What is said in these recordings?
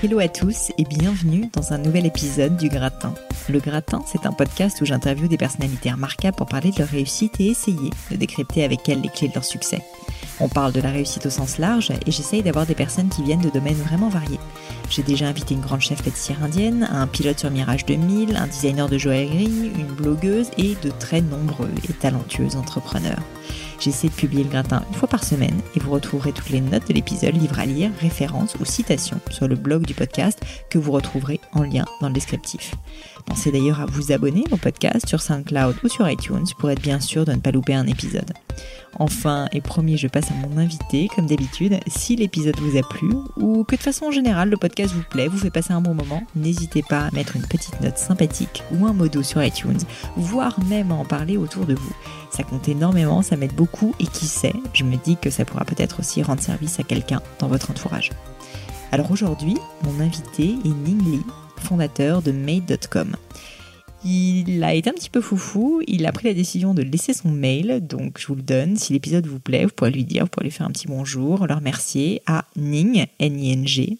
Hello à tous et bienvenue dans un nouvel épisode du Gratin. Le Gratin, c'est un podcast où j'interviewe des personnalités remarquables pour parler de leur réussite et essayer de décrypter avec elles les clés de leur succès. On parle de la réussite au sens large et j'essaye d'avoir des personnes qui viennent de domaines vraiment variés. J'ai déjà invité une grande chef pâtissière indienne, un pilote sur Mirage 2000, un designer de joaillerie, une blogueuse et de très nombreux et talentueux entrepreneurs. J'essaie de publier le gratin une fois par semaine et vous retrouverez toutes les notes de l'épisode, livres à lire, références ou citations sur le blog du podcast que vous retrouverez en lien dans le descriptif. Pensez d'ailleurs à vous abonner au podcast sur SoundCloud ou sur iTunes pour être bien sûr de ne pas louper un épisode. Enfin, et promis, je passe à mon invité, comme d'habitude. Si l'épisode vous a plu, ou que de façon générale le podcast vous plaît, vous fait passer un bon moment, n'hésitez pas à mettre une petite note sympathique ou un modo sur iTunes, voire même à en parler autour de vous. Ça compte énormément, ça m'aide beaucoup, et qui sait, je me dis que ça pourra peut-être aussi rendre service à quelqu'un dans votre entourage. Alors aujourd'hui, mon invité est Ning Lee, fondateur de Made.com. Il a été un petit peu foufou, il a pris la décision de laisser son mail, donc je vous le donne. Si l'épisode vous plaît, vous pourrez lui dire, vous pourrez lui faire un petit bonjour, le remercier à ning, N-I-N-G,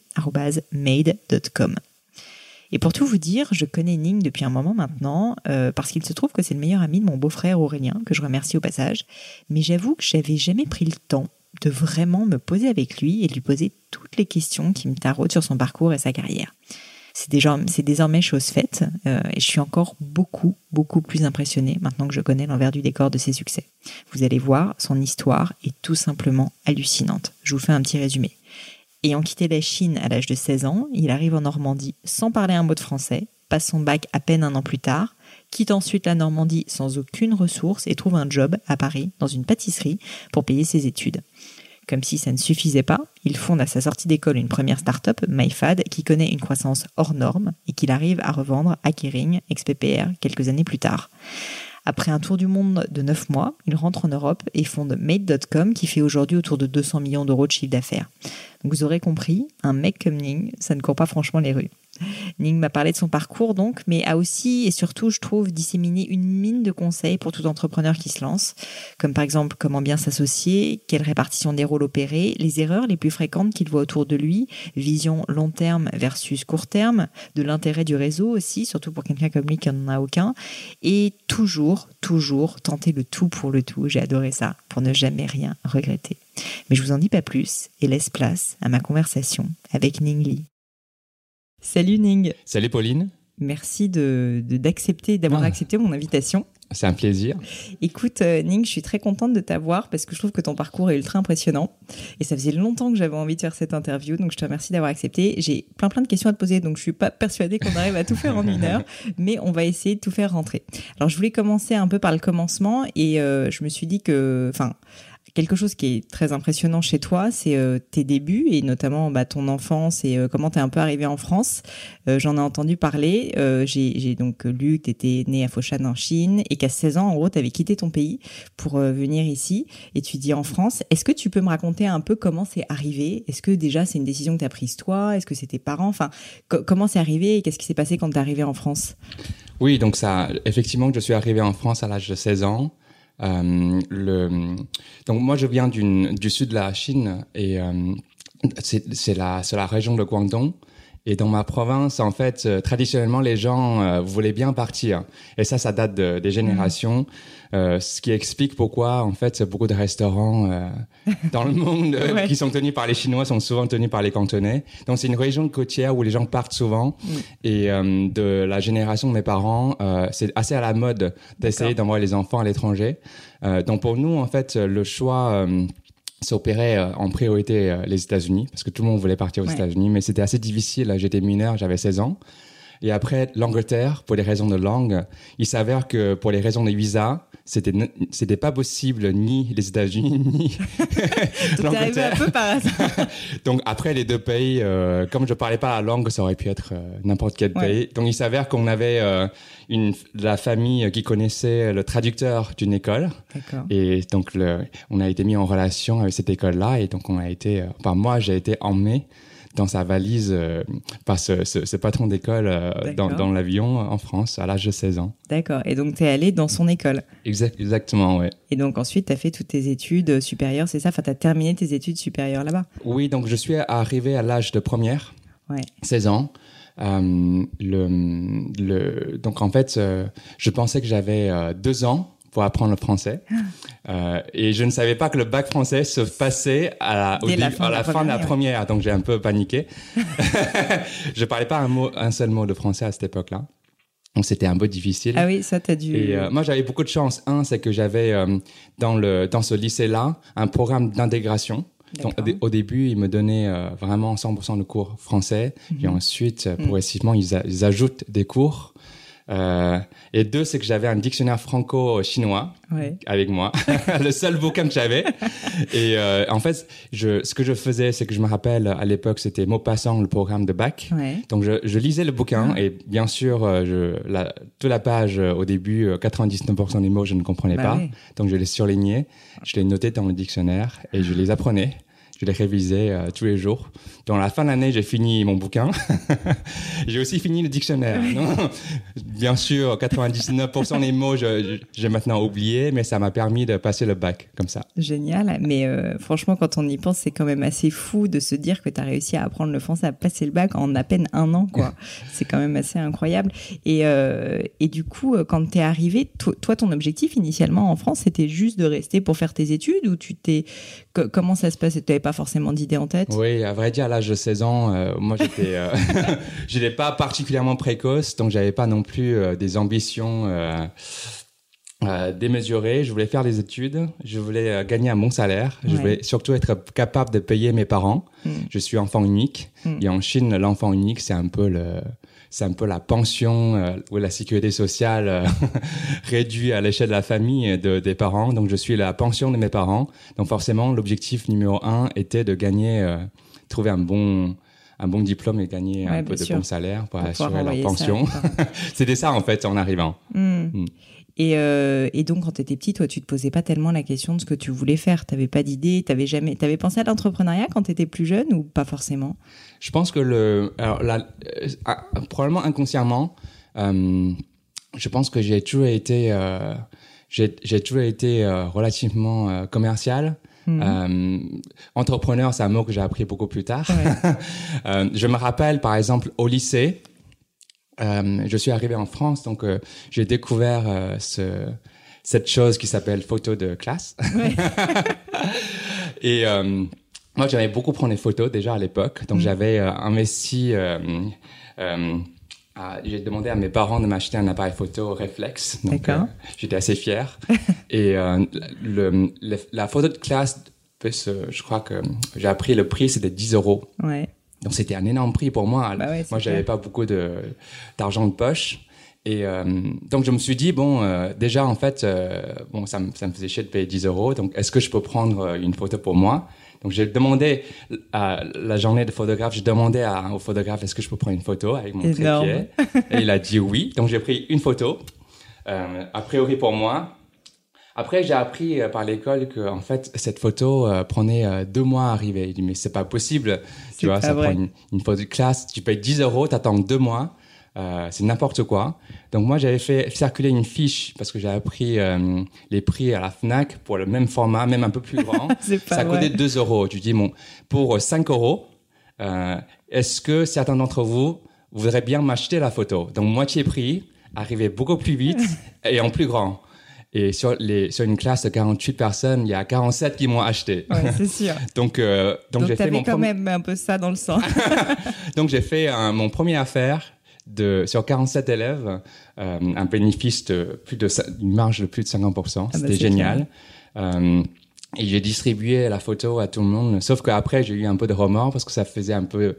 made.com. Et pour tout vous dire, je connais Ning depuis un moment maintenant, euh, parce qu'il se trouve que c'est le meilleur ami de mon beau-frère Aurélien, que je remercie au passage. Mais j'avoue que j'avais jamais pris le temps de vraiment me poser avec lui et de lui poser toutes les questions qui me taraudent sur son parcours et sa carrière c'est désormais chose faite euh, et je suis encore beaucoup, beaucoup plus impressionnée maintenant que je connais l'envers du décor de ses succès. Vous allez voir, son histoire est tout simplement hallucinante. Je vous fais un petit résumé. Ayant quitté la Chine à l'âge de 16 ans, il arrive en Normandie sans parler un mot de français, passe son bac à peine un an plus tard, quitte ensuite la Normandie sans aucune ressource et trouve un job à Paris dans une pâtisserie pour payer ses études. Comme si ça ne suffisait pas, il fonde à sa sortie d'école une première start-up, MyFad, qui connaît une croissance hors norme et qu'il arrive à revendre à Kering, ex-PPR, quelques années plus tard. Après un tour du monde de 9 mois, il rentre en Europe et fonde Made.com qui fait aujourd'hui autour de 200 millions d'euros de chiffre d'affaires. vous aurez compris, un mec comme ça ne court pas franchement les rues. Ning m'a parlé de son parcours donc, mais a aussi et surtout, je trouve, disséminé une mine de conseils pour tout entrepreneur qui se lance, comme par exemple comment bien s'associer, quelle répartition des rôles opérer, les erreurs les plus fréquentes qu'il voit autour de lui, vision long terme versus court terme, de l'intérêt du réseau aussi, surtout pour quelqu'un comme lui qui n'en a aucun, et toujours, toujours tenter le tout pour le tout. J'ai adoré ça, pour ne jamais rien regretter. Mais je vous en dis pas plus et laisse place à ma conversation avec Ning Lee. Salut Ning. Salut Pauline. Merci de d'accepter d'avoir ah. accepté mon invitation. C'est un plaisir. Écoute, euh, Ning, je suis très contente de t'avoir parce que je trouve que ton parcours est ultra impressionnant. Et ça faisait longtemps que j'avais envie de faire cette interview, donc je te remercie d'avoir accepté. J'ai plein plein de questions à te poser, donc je suis pas persuadée qu'on arrive à tout faire en une heure, mais on va essayer de tout faire rentrer. Alors je voulais commencer un peu par le commencement et euh, je me suis dit que, enfin, quelque chose qui est très impressionnant chez toi, c'est euh, tes débuts et notamment bah, ton enfance et euh, comment tu es un peu arrivé en France. Euh, j'en ai entendu parler. J'ai donc lu que tu étais né à Foshan en Chine et qu'à 16 ans, en gros, tu avais quitté ton pays pour venir ici étudier en France. Est-ce que tu peux me raconter un peu comment c'est arrivé? Est-ce que déjà c'est une décision que tu as prise toi? Est-ce que c'est tes parents? Enfin, comment c'est arrivé et qu'est-ce qui s'est passé quand tu es arrivé en France? Oui, donc ça, effectivement, je suis arrivé en France à l'âge de 16 ans. Euh, le, donc moi je viens du sud de la Chine et euh, c'est la, la région de Guangdong. Et dans ma province, en fait, euh, traditionnellement, les gens voulaient bien partir. Et ça, ça date de, des générations. Euh, ce qui explique pourquoi, en fait, beaucoup de restaurants euh, dans le monde euh, Ouais. qui sont tenus par les Chinois sont souvent tenus par les Cantonais. Donc, c'est une région côtière où les gens partent souvent. Mm. Et de la génération de mes parents, c'est assez à la mode d'essayer d'envoyer les enfants à l'étranger. Donc, pour nous, en fait, le choix... s'opérait euh, en priorité euh, les États-Unis parce que tout le monde voulait partir aux Ouais. États-Unis mais c'était assez difficile j'étais mineur j'avais 16 ans et après l'Angleterre pour des raisons de langue il s'avère que pour les raisons de visa c'était c'était pas possible ni les États-Unis ni arrivé un peu par hasard. donc après les deux pays, euh, comme je parlais pas la langue, ça aurait pu être euh, n'importe quel Ouais. pays. Donc il s'avère qu'on avait euh, une la famille qui connaissait le traducteur d'une école D'accord. et donc le, on a été mis en relation avec cette école-là et donc on a été, enfin moi j'ai été emmené dans sa valise euh, par ce, ce, ce patron d'école euh, dans, l'avion en France à l'âge de 16 ans. D'accord. Et donc, t'es allé dans son école. Exact, exactement, ouais. Et donc, ensuite, t'as fait toutes tes études supérieures, c'est ça? Enfin, t'as terminé tes études supérieures là-bas? Oui, donc je suis arrivé à l'âge de première. Ouais. 16 ans. Euh, le, le, donc en fait, euh, je pensais que j'avais euh, deux ans pour apprendre le français. Euh, et je ne savais pas que le bac français se passait à la, au la fin à de la la fin de la première. Donc j'ai un peu paniqué. je parlais pas un, mot, un seul mot de français à cette époque-là. Donc c'était un peu difficile. Ah oui, ça, t'as dû. Et euh, moi, j'avais beaucoup de chance. Un, c'est que j'avais euh, dans le dans ce lycée-là un programme d'intégration. Donc, au, début, ils me donnaient euh, vraiment 100% de cours français. Mhm. Puis ensuite, euh, progressivement, ils ajoutent des cours. Euh, et deux, c'est que j'avais un dictionnaire franco-chinois Ouais. avec moi, le seul bouquin que j'avais. Et euh, en fait, je, ce que je faisais, c'est que je me rappelle à l'époque, c'était Maupassant, le programme de bac. Ouais. Donc je, je lisais le bouquin et bien sûr, euh, je, la, toute la page euh, au début, euh, 99% des mots je ne comprenais Bah pas. Donc je les surlignais, je les notais dans le dictionnaire et je les apprenais. Je les révisais euh, tous les jours. Dans la fin de l'année, j'ai fini mon bouquin. j'ai aussi fini le dictionnaire. Non bien sûr, 99% des mots, j'ai maintenant oublié, mais ça m'a permis de passer le bac comme ça. Génial. Mais euh, franchement, quand on y pense, c'est quand même assez fou de se dire que tu as réussi à apprendre le français, à passer le bac en à peine un an, quoi. c'est quand même assez incroyable. Et, euh, et du coup, quand tu es arrivé, to- toi, ton objectif initialement en France, c'était juste de rester pour faire tes études ou tu t'es. co- comment ça se passait? Tu n'avais pas forcément d'idée en tête Oui, à vrai dire, à l'âge de 16 ans, euh, moi j'étais, euh, je n'étais pas particulièrement précoce, donc j'avais pas non plus euh, des ambitions démesurées. Je voulais faire des études, je voulais gagner un bon salaire, je Ouais. voulais surtout être capable de payer mes parents. Mm. Je suis enfant unique Mm. et en Chine, l'enfant unique, c'est un peu le c'est un peu la pension euh, ou la sécurité sociale euh, réduite à l'échelle de la famille et de, des parents. Donc, je suis la pension de mes parents. Donc, forcément, l'objectif numéro un était de gagner, euh, trouver un bon, un bon diplôme et gagner Ouais, un peu de bon salaire pour, assurer leur pension. C'était ça, en fait, en arrivant. Hmm. Mm. Et, euh, et donc, quand tu étais petit, toi, tu te posais pas tellement la question de ce que tu voulais faire. Tu pas d'idée, tu jamais. T'avais pensé à l'entrepreneuriat quand tu étais plus jeune ou pas forcément? Je pense que le, alors la, euh, ah, probablement inconsciemment, euh, je pense que j'ai toujours été, euh, j'ai toujours été relativement commercial. Euh, entrepreneur, c'est un mot que j'ai appris beaucoup plus tard. Ouais. Je me rappelle, par exemple, au lycée, je suis arrivé en France, donc j'ai découvert ce, cette chose qui s'appelle photo de classe. Ouais. Et moi, j'aimais beaucoup prendre des photos déjà à l'époque, donc Mm. j'avais euh, investi. Euh, euh, j'ai demandé à mes parents de m'acheter un appareil photo réflexe. Donc, D'accord. j'étais assez fier. Et le, le- la photo de classe, je crois que j'ai appris le prix, c'était 10 euros. Ouais. Donc c'était un énorme prix pour moi. Bah ouais, moi, j'avais pas beaucoup d'argent de poche. Et euh, donc je me suis dit bon, euh, déjà en fait, euh, bon ça me ça me faisait chier de payer 10 euros. Donc est-ce que je peux prendre une photo pour moi? Donc j'ai demandé à la journée de photographe, j'ai demandé à, au photographe est-ce que je peux prendre une photo avec mon trépied? Et il a dit oui. Donc j'ai pris une photo, euh, a priori pour moi. Après, j'ai appris euh, par l'école que en fait cette photo euh, prenait deux mois à arriver. Il dit mais c'est pas possible, tu vois, ça vrai. prend une, une photo de classe, tu payes 10 euros, t'attends deux mois, euh, c'est n'importe quoi. Donc moi j'avais fait circuler une fiche parce que j'ai appris euh, les prix à la Fnac pour le même format, même un peu plus grand. Ça coûtait 2 euros. Tu dis bon pour 5 euros. Euh, est-ce que certains d'entre vous voudraient bien m'acheter la photo? Donc moitié prix, arriver beaucoup plus vite et en plus grand. Et sur, les, sur une classe de 48 personnes, il y a 47 qui m'ont acheté. Ouais, c'est sûr. donc, euh, donc, Donc, j'ai fait mon quand même un peu ça dans le sang. donc j'ai fait un- mon premier affaire de sur 47 élèves, euh, un bénéfice de plus de une marge de plus de 50%. bah, C'était génial. Euh, et j'ai distribué la photo à tout le monde. Sauf qu'après j'ai eu un peu de remords parce que ça faisait un peu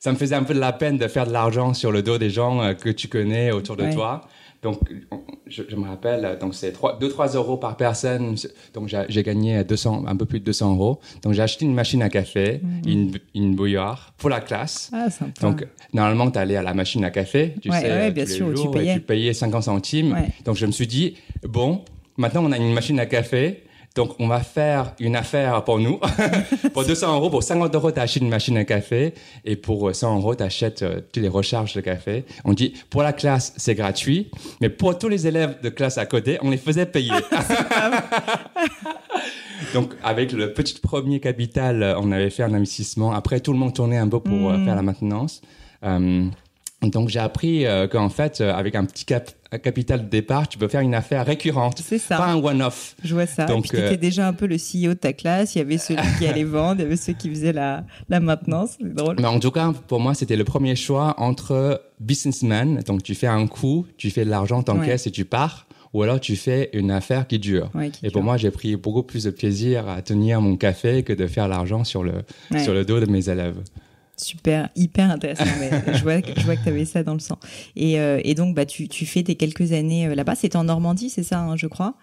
ça me faisait un peu de la peine de faire de l'argent sur le dos des gens euh, que tu connais autour de Ouais. toi. Donc, on- je, je me rappelle, donc c'est 2-3 euros par personne. Donc, j'ai gagné 200, un peu plus de 200 euros. Donc, j'ai acheté une machine à café, une, une bouilloire pour la classe. Ah, sympa. Donc, normalement, tu allais à la machine à café, tu Ouais, sais, ouais, bien tous les sûr, tu et payais. tu payais 50 centimes. Ouais. Donc, je me suis dit, bon, maintenant, on a une machine à café. Donc, on va faire une affaire pour nous. pour 200 euros, pour 50 euros, tu achètes une machine à café. Et pour euh, 100 euros, tu achètes toutes les recharges de café. On dit, pour la classe, c'est gratuit. Mais pour tous les élèves de classe à côté, on les faisait payer. Donc, avec le petit premier capital, euh, on avait fait un investissement. Après, tout le monde tournait un peu pour euh, Mhm. faire la maintenance. Euh, donc, j'ai appris euh, qu'en fait, euh, avec un petit cap- capital de départ, tu peux faire une affaire récurrente, C'est ça. pas un one-off. Je vois ça. Donc, tu euh, étais déjà un peu le CEO de ta classe. Il y avait celui qui allait vendre, il y avait ceux qui faisaient la, la maintenance. C'est drôle. Mais en tout cas, pour moi, c'était le premier choix entre businessman. Donc, tu fais un coup, tu fais de l'argent, t'encaisses et tu pars. Ou alors, tu fais une affaire qui dure. Ouais, qui Et pour moi, j'ai pris beaucoup plus de plaisir à tenir mon café que de faire l'argent sur le, Ouais. sur le dos de mes élèves. Super, hyper intéressant. Mais je vois, que- je vois que tu avais ça dans le sang. Et, euh, et donc, bah, tu, tu fais tes quelques années euh, là-bas. C'était en Normandie, c'est ça, hein, je crois?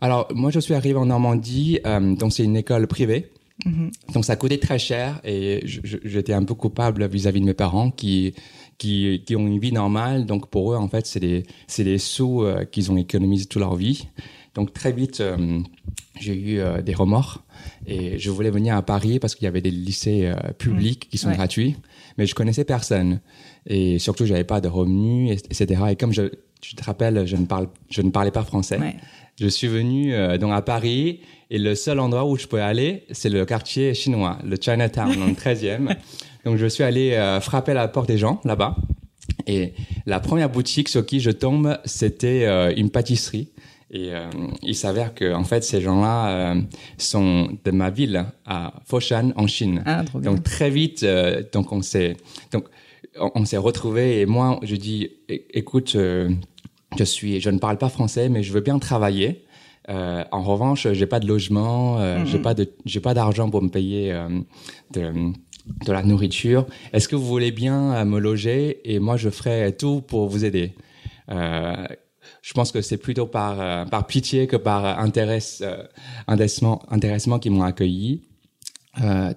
Alors, moi, je suis arrivé en Normandie, euh, donc c'est une école privée. Mhm. Donc, ça coûtait très cher et j'étais un peu coupable vis-à-vis de mes parents qui, qui, qui ont une vie normale. Donc, pour eux, en fait, c'est des, c'est des sous euh, qu'ils ont économisés toute leur vie. Donc, très vite, euh, j'ai eu euh, des remords et je voulais venir à Paris parce qu'il y avait des lycées euh, publics qui sont Ouais. gratuits, mais je connaissais personne. Et surtout, j'avais pas de revenus, etc. Et comme je, tu te rappelles, je ne parle, je ne parlais pas français. Ouais. Je suis venu donc à Paris et le seul endroit où je peux aller, c'est le quartier chinois, le Chinatown, dans le 13e. Donc je suis allé frapper à la porte des gens là-bas. Et la première boutique sur qui je tombe, c'était euh, une pâtisserie. Et euh, il s'avère que en fait ces gens-là euh, sont de ma ville à Foshan en Chine. Ah, trop bien. Donc très vite, euh, donc on s'est donc on, on s'est retrouvés et moi je dis écoute, je suis je ne parle pas français mais je veux bien travailler. En revanche, j'ai pas de logement, Mhm. j'ai pas de j'ai pas d'argent pour me payer de de la nourriture. Est-ce que vous voulez bien me loger et moi je ferai tout pour vous aider? Euh, je pense que c'est plutôt par euh, par pitié que par euh, intéress, euh, intéressement intéressement qu'ils m'ont accueilli. Euh,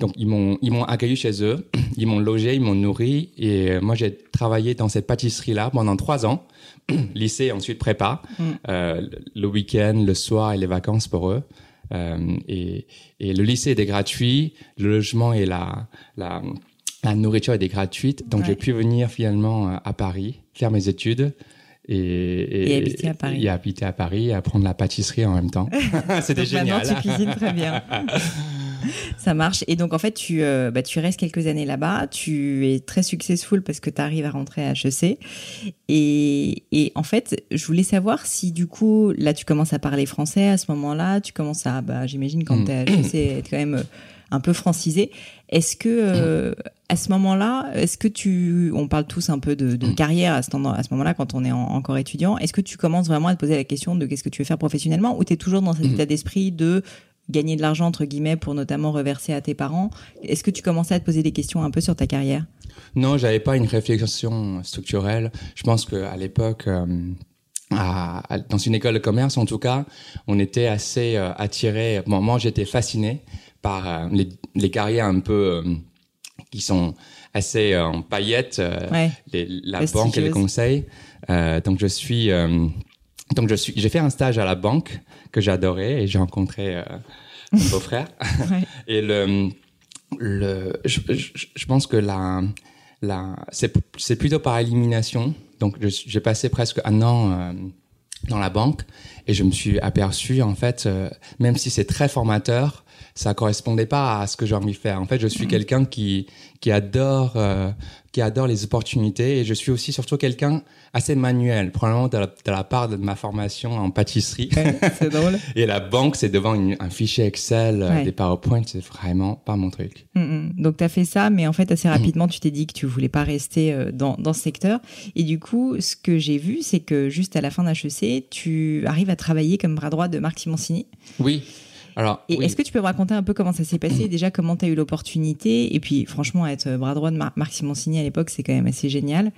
donc ils m'ont ils m'ont accueilli chez eux, ils m'ont logé, ils m'ont nourri et moi j'ai travaillé dans cette pâtisserie là pendant trois ans, lycée ensuite prépa, Mm. euh, le week-end, le soir et les vacances pour eux. Euh, et, et le lycée était gratuit, le logement et la la, la nourriture était gratuite, donc Ouais. j'ai pu venir finalement à Paris faire mes études. Et, Et habiter à Paris. Et habiter à Paris et apprendre la pâtisserie en même temps. C'était génial. Tu cuisines très bien. Ça marche. Et donc, en fait, tu, euh, bah, tu restes quelques années là-bas. Tu es très successful parce que tu arrives à rentrer à HEC. Et, et en fait, je voulais savoir si, du coup, là, tu commences à parler français à ce moment-là. Tu commences à, bah, j'imagine, quand Mm. tu es à HEC, être quand même euh, un peu francisé. Est-ce que, euh, à ce moment-là, est-ce que tu, on parle tous un peu de, de carrière à ce, à moment-là quand on est en- encore étudiant, est-ce que tu commences vraiment à te poser la question de qu'est-ce que tu veux faire professionnellement ou tu es toujours dans cet Mhm. état d'esprit de gagner de l'argent, entre guillemets, pour notamment reverser à tes parents? Est-ce que tu commençais à te poser des questions un peu sur ta carrière? Non, j'avais pas une réflexion structurelle. Je pense qu'à l'époque, euh, à- à- dans une école de commerce, en tout cas, on était assez euh, attiré. Bon, moi, j'étais fasciné par euh, les, les carrières un peu euh, qui sont assez euh, en paillettes, euh, Ouais. les- la banque et les conseils. Euh, donc, je suis, donc je suis, j'ai fait un stage à la banque que j'adorais et j'ai rencontré mon beau-frère. Ouais. Et le, le, je, je, je pense que la, la, c'est, plutôt par élimination. Donc, j'ai passé presque un an dans la banque et je me suis aperçu en fait, même si c'est très formateur, ça correspondait pas à ce que j'ai envie de faire. En fait, je suis quelqu'un qui qui adore euh, qui adore les opportunités et je suis aussi surtout quelqu'un assez manuel, probablement de la, de la part de ma formation en pâtisserie. c'est drôle. et la banque, c'est devant une- un fichier Excel, euh, Ouais. des PowerPoint, c'est vraiment pas mon truc. Mm, mm. Donc tu as fait ça, mais en fait assez rapidement tu t'es dit que tu voulais pas rester euh, dans, dans ce secteur. Et du coup, ce que j'ai vu, c'est que juste à la fin d'HEC, tu arrives à travailler comme bras droit de Marc Simoncini. Oui. Alors, Et oui. est-ce que tu peux me raconter un peu comment ça s'est passé Déjà, comment tu as eu l'opportunité Et puis, franchement, être bras droit de Mar- Marc Simoncini à l'époque, c'est quand même assez génial.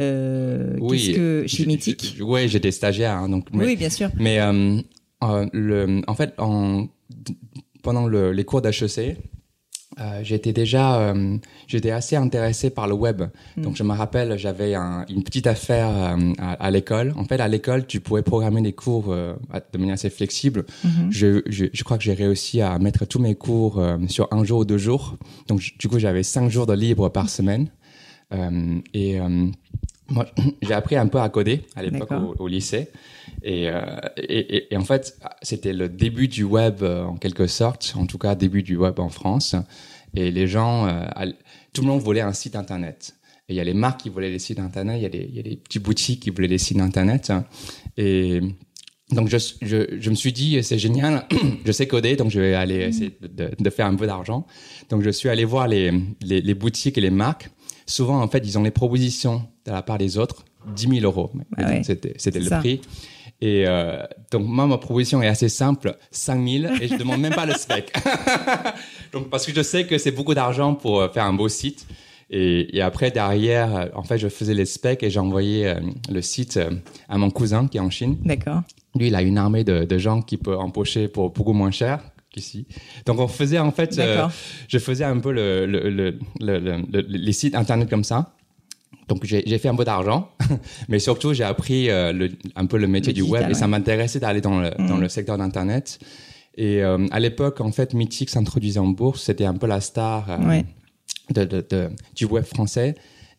Euh, Oui, que chez Mythique Ouais, j'étais stagiaire, hein, donc. mais- Oui, bien sûr. Mais euh, euh, le, en fait, en, pendant le- les cours d'HEC, euh, j'étais déjà, euh, j'étais assez intéressé par le web. Mm. Donc je me rappelle, j'avais un- une petite affaire euh, à, à l'école. En fait, à l'école, tu pouvais programmer des cours de manière assez flexible. Mhm. Je, je, je crois que j'ai réussi à mettre tous mes cours sur un jour ou deux jours. Donc du coup, j'avais cinq jours de libre par semaine. Et moi, j'ai appris un peu à coder à l'époque au lycée. Et, euh, et, et- et en fait, c'était le début du web euh, en quelque sorte, en tout cas début du web en France. Et les gens, euh, tout le monde voulait un site internet. Et il y a les marques qui voulaient les sites internet, il y a des, il y a des petits boutiques qui voulaient les sites internet. Et donc je, je, je me suis dit, c'est génial, je sais coder, donc je vais aller essayer de, faire un peu d'argent. Donc je suis allé voir les, les, les boutiques et les marques. Souvent, en fait, ils ont les propositions de la part des autres, 10 000 euros. Ah ouais. C'était le ça. prix. Et euh, donc moi, ma proposition est assez simple, 5 000, et je demande même pas le spec. donc parce que je sais que c'est beaucoup d'argent pour euh, faire un beau site. Et, et après, derrière, euh, en fait, je faisais les specs et j'envoyais euh, le site euh, à mon cousin qui est en Chine. D'accord. Lui, il a une armée de, de gens qui peut empocher pour beaucoup moins cher qu'ici. Donc, on faisait en fait, euh, je faisais un peu le, le, le, le- le- le- les sites internet comme ça. Donc, j'ai fait un peu d'argent, mais surtout, j'ai appris euh, le- un peu le métier Le du digital, web et ça m'intéressait d'aller dans le, dans le secteur d'internet. Et euh, à l'époque, en fait, Mythic s'introduisait en bourse. C'était un peu la star euh, Ouais. de, de, de- du web français.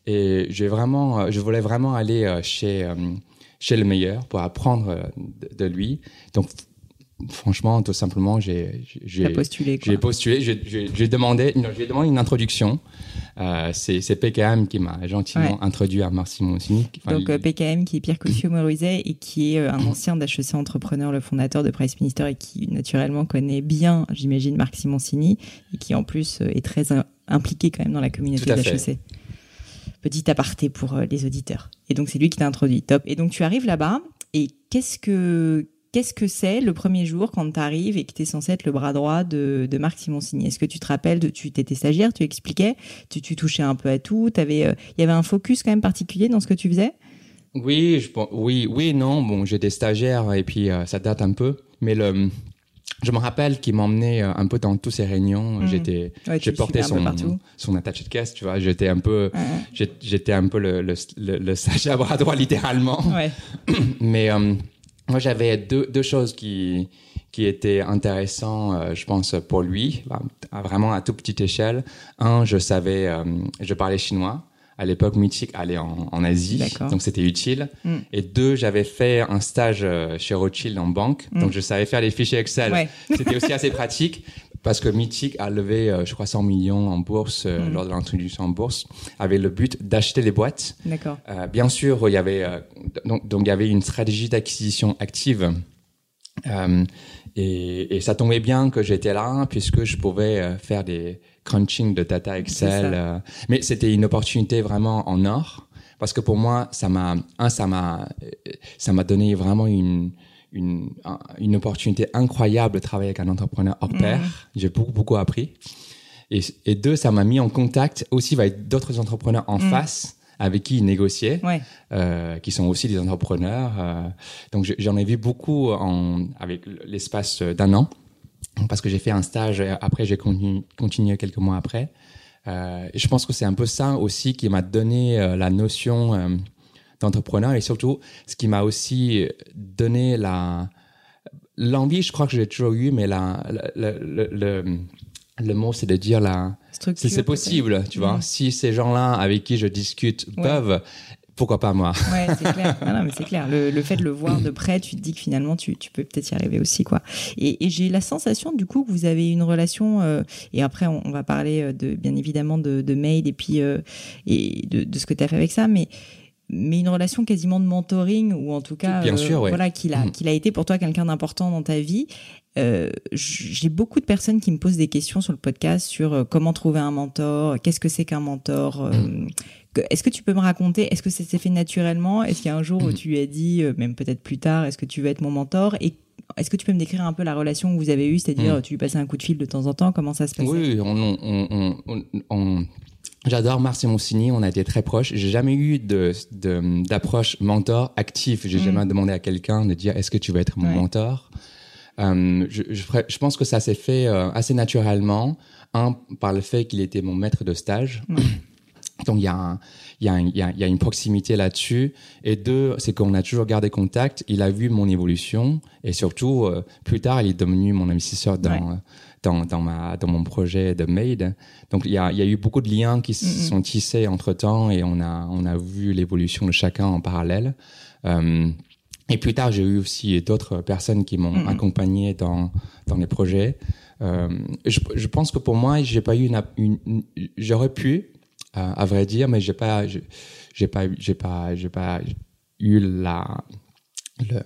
Et j'ai vraiment, je voulais vraiment aller chez, chez le meilleur pour apprendre de, lui. Donc, franchement, tout simplement, j'ai, postulé. J'ai postulé, j'ai, demandé, demandé une introduction. Euh, c'est, PKM qui m'a gentiment Ouais. introduit à Marc Simoncini. Enfin, Donc il- euh, PKM qui est Pierre Couffier-Morizet et qui est euh, un ancien d'HEC entrepreneur, le fondateur de Price Minister et qui naturellement connaît bien, j'imagine, Marc Simoncini et qui en plus est très im- impliqué quand même dans la communauté d'HEC. Petit aparté pour les auditeurs. Et donc c'est lui qui t'a introduit. Top. Et donc tu arrives là-bas et qu'est-ce que qu'est-ce que c'est le premier jour quand tu arrives et que tu es censé être le bras droit de, de Marc Simoncini? Est-ce que tu te rappelles, de, tu étais stagiaire, tu expliquais, tu, tu touchais un peu à tout, euh, il y avait un focus quand même particulier dans ce que tu faisais? Oui, je, oui, oui, non. Bon, j'étais stagiaire et puis euh, ça date un peu. Mais le, je me rappelle qu'il m'emmenait euh, un peu dans tous ces réunions. Mhm. J'étais, Ouais, j'ai porté son, son attaché de caisse, tu vois. J'étais un peu, Ouais. j'étais un peu le, le, le, le stagiaire bras droit littéralement. Ouais. Mais euh, moi, j'avais deux, deux choses qui, qui étaient intéressantes, euh, je pense, pour lui, vraiment à toute petite échelle. Un, je savais, euh, je parlais chinois. À l'époque, Mythic allait en, en Asie, donc c'était utile. Mm. Et deux, j'avais fait un stage euh, chez Rothschild en banque, Mm. donc je savais faire les fichiers Excel. Ouais. C'était aussi assez pratique parce que Mythic a levé, euh, je crois, 100 millions en bourse euh, Mm. lors de l'introduction en bourse, avec le but d'acheter les boîtes D'accord. euh, bien sûr, il y avait donc, donc il y avait une stratégie d'acquisition active. Euh, et, et ça tombait bien que j'étais là puisque je pouvais euh, faire des crunching de data Excel. euh, mais c'était une opportunité vraiment en or parce que pour moi, ça m'a un ça m'a ça m'a donné vraiment une une un- une opportunité incroyable de travailler avec un entrepreneur hors Mhm. pair. J'ai beaucoup beaucoup appris. Et, et deux, ça m'a mis en contact aussi avec d'autres entrepreneurs en Mhm. face avec qui négocier, Ouais. euh, qui sont aussi des entrepreneurs. euh. donc je- j'en ai vu beaucoup en, avec l'espace d'un an, parce que j'ai fait un stage. et Après, j'ai continué, continué quelques mois après. Euh, et je pense que c'est un peu ça aussi qui m'a donné la notion d'entrepreneur et surtout ce qui m'a aussi donné la l'envie. Je crois que j'ai toujours eu, mais la, le, le, le, le mot c'est de dire la Structure. c'est possible, tu vois. Mhm. Si ces gens-là avec qui je discute Ouais. peuvent pourquoi pas moi? Ouais, c'est clair. non, mais c'est clair. Le, le, fait de le voir de près, tu te dis que finalement, tu, tu peux peut-être y arriver aussi, quoi. Et, et j'ai la sensation, du coup, que vous avez une relation. Euh, et après, on, on, va parler euh, de, bien évidemment, de, de Maid et puis euh, et de, de, ce que tu as fait avec ça, mais mais une relation quasiment de mentoring ou en tout cas bien sûr, ouais. voilà qu'il a mmh. qu'il a été pour toi quelqu'un d'important dans ta vie euh, j'ai beaucoup de personnes qui me posent des questions sur le podcast sur euh, comment trouver un mentor, qu'est-ce que c'est qu'un mentor. Euh, mm. est-ce que tu peux me raconter, est-ce que ça s'est fait naturellement? Est-ce qu'il y a un jour où mm. tu lui as dit, euh, même peut-être plus tard, est-ce que tu veux être mon mentor? Et est-ce que tu peux me décrire un peu la relation que vous avez eue, c'est-à-dire mm. tu lui passais un coup de fil de temps en temps, comment ça se passait? Oui, on, on, on, on J'adore Marc Simoncini, on a été très proches. J'ai jamais eu de, d'approche mentor active. J'ai jamais demandé à quelqu'un de dire est-ce que tu veux être mon ouais. mentor? Euh, je, je, je, pense que ça s'est fait euh, assez naturellement. Un, par le fait qu'il était mon maître de stage. Mmh. Donc il y, a un, il, y a un, il, y a, il y a une proximité là-dessus. Et deux, c'est qu'on a toujours gardé contact. Il a vu mon évolution et surtout euh, plus tard, il est devenu mon investisseur dans ouais. Dans, dans ma dans mon projet de Made. Donc il y a, y a eu beaucoup de liens qui se sont tissés entre temps et on a on a vu l'évolution de chacun en parallèle. Euh, et plus tard, j'ai eu aussi d'autres personnes qui m'ont mmh. accompagné dans, dans les projets. Euh, je, je, pense que pour moi, j'ai pas eu une, une, une j'aurais pu, euh, à vrai dire, mais j'ai pas, j'ai pas, j'ai pas, j'ai pas eu la, le,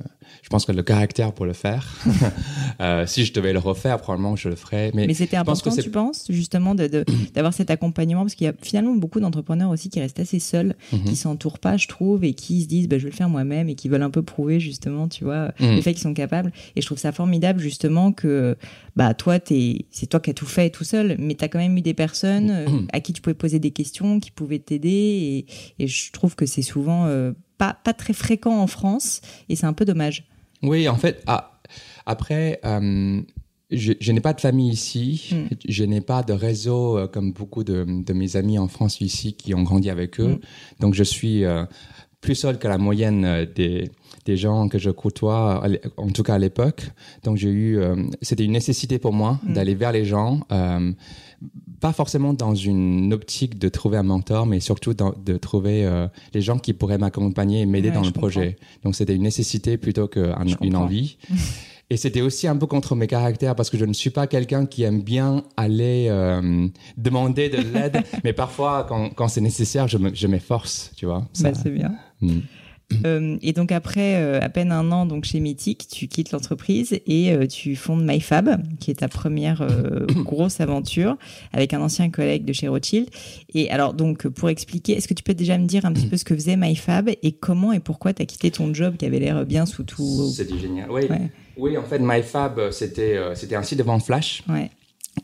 pense que le caractère pour le faire. euh, si je devais le refaire, probablement je le ferais. Mais, mais c'était important, que tu penses, justement, d'avoir cet accompagnement Parce qu'il y a finalement beaucoup d'entrepreneurs aussi qui restent assez seuls, mm -hmm. qui s'entourent pas, je trouve, et qui se disent bah, je vais le faire moi-même et qui veulent un peu prouver, justement, tu vois, mm -hmm. le fait qu'ils sont capables. Et je trouve ça formidable, justement, que bah, toi, c'est toi qui as tout fait tout seul, mais tu as quand même eu des personnes mm -hmm. à qui tu pouvais poser des questions, qui pouvaient t'aider. Et, et, je trouve que c'est souvent. Euh, pas, pas très fréquent en France et c'est un peu dommage. Oui, en fait, ah, après, euh, je, je n'ai pas de famille ici, mm. je n'ai pas de réseau euh, comme beaucoup de, de, mes amis en France ici qui ont grandi avec eux. Mm. Donc, je suis euh, plus seul que la moyenne des, des gens que je côtoie, en tout cas à l'époque. Donc, j'ai eu, c'était une nécessité pour moi mm. d'aller vers les gens. Pas forcément dans une optique de trouver un mentor, mais surtout dans, de trouver euh, les gens qui pourraient m'accompagner et m'aider ouais, dans le projet. Donc c'était une nécessité plutôt qu'une envie. Et c'était aussi un peu contre mes caractères parce que je ne suis pas quelqu'un qui aime bien aller euh, demander de l'aide, mais parfois quand, quand c'est nécessaire, je m'efforce, tu vois. Bah, c'est bien. Mm. Euh, et donc après euh, à peine un an donc chez Mythique, tu quittes l'entreprise et euh, tu fondes MyFab, qui est ta première grosse aventure avec un ancien collègue de chez Rothschild. Et alors donc pour expliquer, est-ce que tu peux déjà me dire un petit peu ce que faisait MyFab et comment et pourquoi tu as quitté ton job qui avait l'air bien sous tout C'était génial. Oui. Ouais. Oui, en fait MyFab c'était c'était un site de vente flash. Ouais.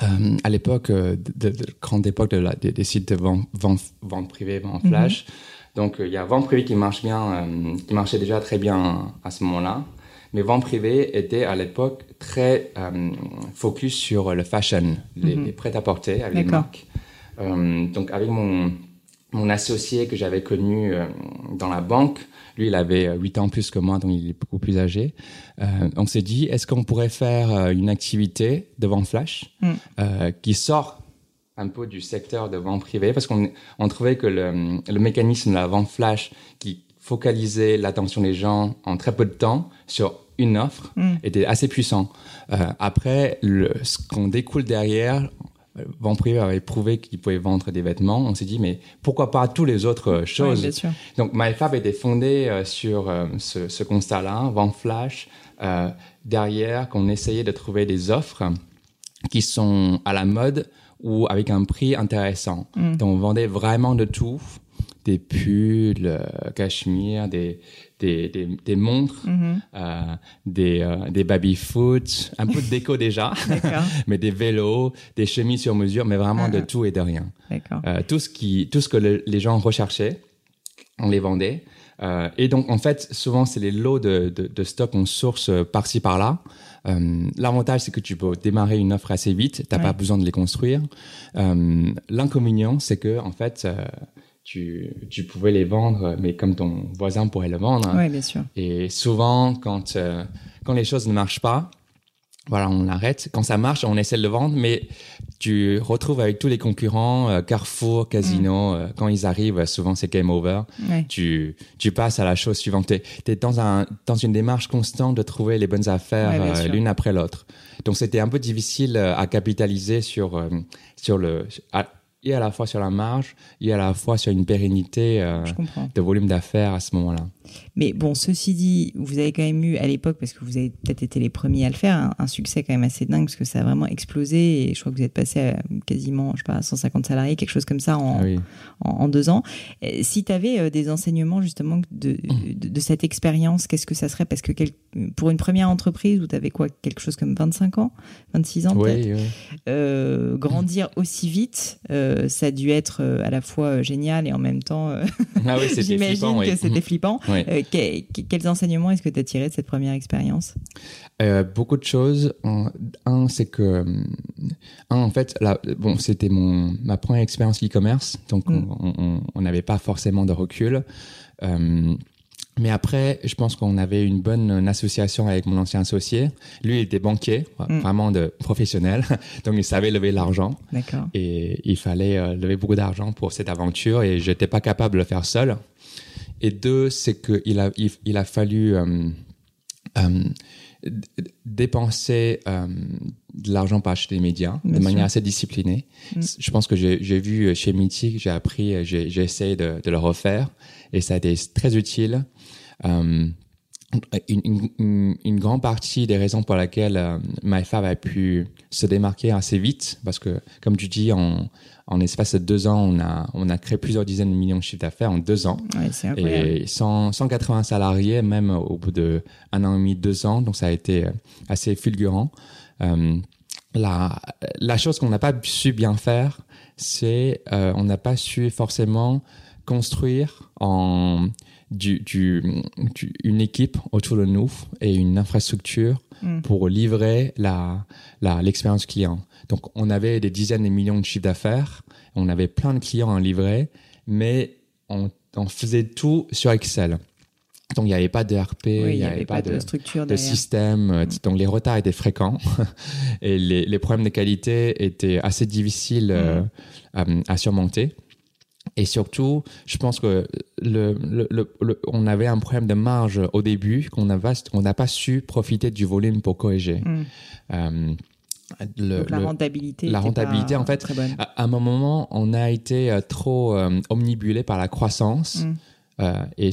Euh, à l'époque, de, de, de, grande époque de la, des, des sites de vente, vente, vente privée, vente flash, mm -hmm donc, il y a vente privée qui marche bien, euh, qui marchait déjà très bien à ce moment-là. Mais vente privée était à l'époque très euh, focus sur le fashion, les, mm -hmm. les prêt-à-porter avec les marques. Euh, donc, avec mon, mon associé que j'avais connu euh, dans la banque, lui, il avait 8 ans plus que moi, donc il est beaucoup plus âgé. Euh, on s'est dit, est-ce qu'on pourrait faire une activité de vente flash mm. qui sort un peu du secteur de vente privée parce qu'on on trouvait que le, le, mécanisme de la vente flash qui focalisait l'attention des gens en très peu de temps sur une offre mm. était assez puissant. Euh, après, le, ce qu'on découle derrière, euh, vente privée avait prouvé qu'il pouvait vendre des vêtements. On s'est dit, mais pourquoi pas toutes les autres choses? oui, Donc, MyFab était fondé euh, sur euh, ce, ce constat-là, vente flash, euh, derrière qu'on essayait de trouver des offres qui sont à la mode, ou avec un prix intéressant. Mm. Donc, on vendait vraiment de tout des pulls, euh, cachemire, des, des, des, des montres, mm -hmm. euh, des, euh, des baby-foot, un peu de déco déjà, mais des vélos, des chemises sur mesure, mais vraiment ah. de tout et de rien. Euh, tout, ce qui, tout ce que le, les gens recherchaient, on les vendait. Et donc, en fait, souvent, c'est les lots de, de, de stock qu'on source par-ci, par-là. Euh, L'avantage, c'est que tu peux démarrer une offre assez vite, tu n'as ouais. pas besoin de les construire. Euh, L'inconvénient, c'est que, en fait, euh, tu, tu, pouvais les vendre, mais comme ton voisin pourrait le vendre. Oui, bien sûr. Et souvent, quand, euh, quand les choses ne marchent pas, voilà, on l'arrête. Quand ça marche, on essaie de le vendre, mais tu retrouves avec tous les concurrents, euh, Carrefour, Casino, euh, quand ils arrivent, souvent c'est game over. Ouais. Tu, tu passes à la chose suivante. Tu es, dans, un, dans une démarche constante de trouver les bonnes affaires Ouais, euh, l'une après l'autre. Donc c'était un peu difficile euh, à capitaliser sur, euh, sur le, à- et à la fois sur la marge, et à la fois sur une pérennité euh, de volume d'affaires à ce moment-là. Mais bon, ceci dit, vous avez quand même eu à l'époque, parce que vous avez peut-être été les premiers à le faire, un, un succès quand même assez dingue, parce que ça a vraiment explosé. Et je crois que vous êtes passé à quasiment, je sais pas, 150 salariés, quelque chose comme ça en, Ah oui. en, en deux ans. Euh, Si tu avais des enseignements justement de, de, de cette expérience, qu'est-ce que ça serait? Parce que quel- pour une première entreprise où tu avais quoi? Quelque chose comme 25 ans? 26 ans peut-être? Oui, oui. euh, grandir aussi vite, euh, ça a dû être euh, à la fois euh, génial et en même temps, euh, Ah oui, j'imagine que c'était flippant. Oui. Euh, que- que- quels enseignements est-ce que tu as tiré de cette première expérience? Euh, beaucoup de choses. Un, c'est que, euh, un, en fait, là, bon, c'était mon ma première expérience e-commerce, donc Mm. on- n'avait pas forcément de recul. Euh, mais après, je pense qu'on avait une bonne association avec mon ancien associé. Lui, il était banquier, Mm. vraiment de professionnel, donc il savait lever l'argent D'accord. et il fallait euh, lever beaucoup d'argent pour cette aventure et j'étais pas capable de le faire seul. Et deux, c'est qu'il a, il, il a fallu euh, euh, dépenser euh, de l'argent pour acheter des médias Bien de manière assez disciplinée. Mm. Je pense que j'ai vu chez Mythic, j'ai appris, j'ai j'ai essayé de, de le refaire et ça a été très utile. Une, une, une- grande partie des raisons pour lesquelles euh, MyFab a pu se démarquer assez vite, parce que, comme tu dis, en, en espace de deux ans, on a, on a créé plusieurs dizaines de millions de chiffres d'affaires en deux ans. Ouais, c'est. Et 100, 180 salariés, même au bout de un an et demi, deux ans. Donc, ça a été euh, assez fulgurant. Euh, la, la chose qu'on n'a pas su bien faire, c'est euh, on n'a pas su forcément construire en du, du, du- une équipe autour de nous et une infrastructure Mm. pour livrer la, la, l'expérience client. Donc, on avait des dizaines de millions de chiffres d'affaires, on avait plein de clients à livrer, mais on, on faisait tout sur Excel. Donc, il n'y avait pas de RP, Oui, il n'y avait pas de, structure de derrière. système. euh, Donc les retards étaient fréquents et les, les problèmes de qualité étaient assez difficiles euh, à, à surmonter. Et surtout, je pense que le, le, le- le- on avait un problème de marge au début qu'on n'a pas, on n'a pas su profiter du volume pour corriger. Mm. Euh, le- Donc la le- rentabilité. la rentabilité, en fait, à à un moment, on a été euh, trop euh, omnibulé par la croissance Mm. euh, et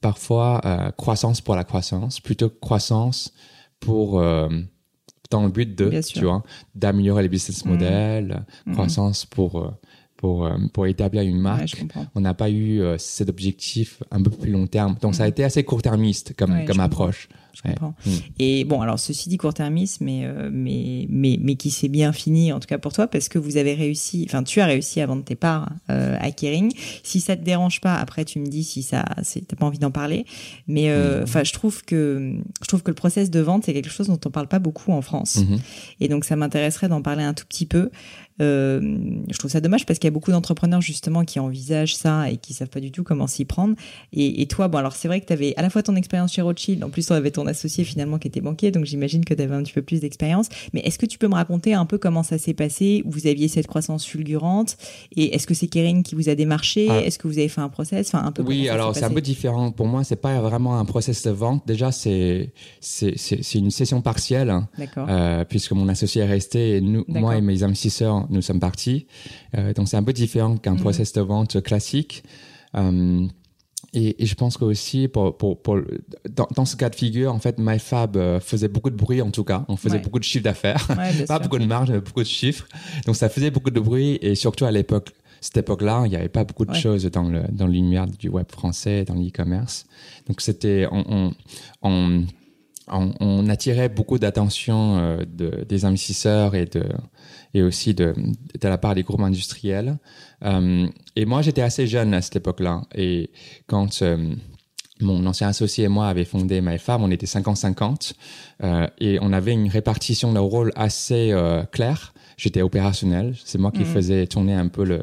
parfois croissance pour la croissance, plutôt que croissance pour dans le but de, tu vois, d'améliorer les business Mm. models, Mm. croissance pour pour euh, pour établir une marque. on n'a pas eu euh, cet objectif un peu plus long terme, donc ça a Mm. été assez court-termiste comme Ouais, je comme comprends. approche. Je Ouais. comprends. Mm. Et bon, alors ceci dit court-termiste, mais, euh, mais, mais, mais qui s'est bien fini, en tout cas pour toi, parce que vous avez réussi, enfin tu as réussi à vendre tes parts euh, à Kering. Si ça te dérange pas, après tu me dis si ça, t'as pas envie d'en parler. Mais euh, Mhm. enfin, je trouve que je trouve que le process de vente c'est quelque chose dont on parle pas beaucoup en France. Mhm. Et donc, ça m'intéresserait d'en parler un tout petit peu. Euh, je trouve ça dommage parce qu'il y a beaucoup d'entrepreneurs justement qui envisagent ça et qui savent pas du tout comment s'y prendre. Et, et toi, bon, alors c'est vrai que tu avais à la fois ton expérience chez Rothschild, en plus, on avait ton associé finalement qui était banquier, donc j'imagine que tu avais un petit peu plus d'expérience. Mais est-ce que tu peux me raconter un peu comment ça s'est passé? Vous aviez cette croissance fulgurante et est-ce que c'est Kering qui vous a démarché? Ah. Est-ce que vous avez fait un process? Enfin, un peu. Oui, alors c'est un peu différent. Pour moi, c'est pas vraiment un process de vente. Déjà, c'est une session partielle hein, euh, puisque mon associé est resté et nous, moi et mes investisseurs, nous sommes partis. Euh, donc c'est un peu différent qu'un Mhm. process de vente classique. Euh, et, et je pense que aussi pour, pour, pour dans, dans ce cas de figure, en fait, MyFab euh, faisait beaucoup de bruit en tout cas. On faisait Ouais. beaucoup de chiffres d'affaires Ouais, pas sûr. beaucoup de marge, mais beaucoup de chiffres. Donc ça faisait beaucoup de bruit et surtout à l'époque, cette époque-là, il n'y avait pas beaucoup de Ouais. choses dans le dans l'univers du web français, dans l'e-commerce. Donc c'était on on, on on- on attirait beaucoup d'attention euh, de, des investisseurs et de et aussi de de la part des groupes industriels. Euh, et moi, j'étais assez jeune à cette époque-là. Et quand euh, mon ancien associé et moi avaient fondé MyFab, on était 50-50 euh, et on avait une répartition de rôle assez euh, claire. J'étais opérationnel, c'est moi qui Mhm. faisais tourner un peu le,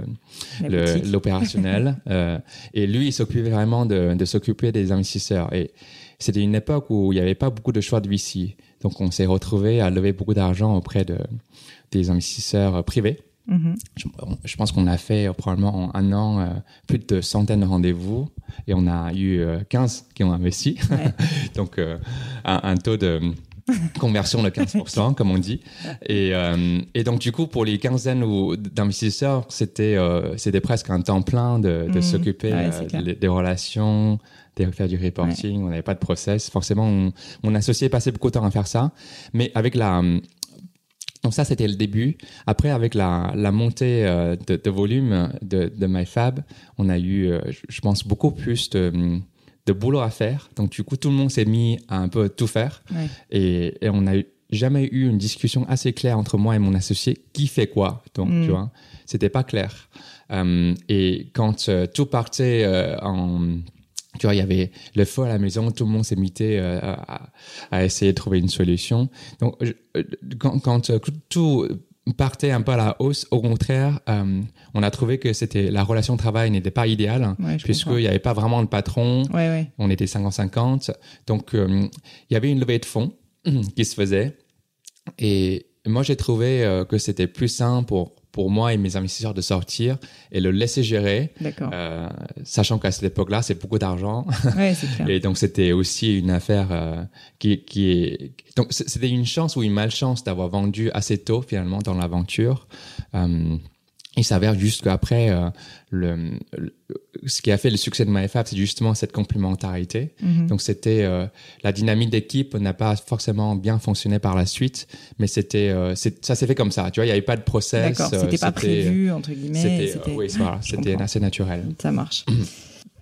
La le- l'opérationnel. euh, et lui, il s'occupait vraiment de, de s'occuper des investisseurs. Et c'était une époque où il n'y avait pas beaucoup de choix de VC. Donc, on s'est retrouvé à lever beaucoup d'argent auprès de, des investisseurs privés. Mhm. Je, je pense qu'on a fait euh, probablement en un an euh, plus de centaines de rendez-vous et on a eu euh, 15 qui ont investi. Ouais. Donc, euh, un, un taux de conversion de 15%, comme on dit. Et, euh, et donc, du coup, pour les quinzaines d'investisseurs, c'était c'était presque un temps plein de, de Mhm. s'occuper Ouais, des relations, faire du reporting. On n'avait pas de process. Forcément, on- mon associé passait beaucoup de temps à faire ça. Mais avec la... Donc ça, c'était le début. Après, avec la, la montée euh, de, de volume de, de MyFab, on a eu, euh, je- pense, beaucoup plus de, de boulot à faire. Donc, du coup, tout le monde s'est mis à un peu tout faire. Ouais. Et, et on n'a jamais eu une discussion assez claire entre moi et mon associé qui fait quoi. Donc, Mm. tu vois, c'était pas clair. Euh, et quand tout partait en... Tu vois, il y avait le feu à la maison, tout le monde s'est mité euh, à, à essayer de trouver une solution. Donc, je- euh, quand, quand euh, tout partait un peu à la hausse, au contraire, euh, on a trouvé que c'était la relation de travail n'était pas idéale, Ouais, puisqu'il n'y avait pas vraiment de patron, Ouais, ouais. on était 50-50. Donc, euh, il y avait une levée de fonds qui se faisait. Et moi, j'ai trouvé euh, que c'était plus simple pour, pour moi et mes investisseurs de sortir et le laisser gérer, euh, sachant qu'à cette époque-là, c'est beaucoup d'argent. Ouais. Et donc, c'était aussi une affaire euh, qui, qui est... Donc, c'était une chance ou une malchance d'avoir vendu assez tôt, finalement, dans l'aventure. Euh, il s'avère juste qu'après, euh, le, le- ce qui a fait le succès de MyFab, c'est justement cette complémentarité. Mhm. Donc, c'était euh, la dynamique d'équipe n'a pas forcément bien fonctionné par la suite, mais c'était euh, ça s'est fait comme ça. Tu vois, il n'y avait pas de process. D'accord, c'était pas prévu, entre guillemets. C'était oui, voilà, assez naturel. Ça marche.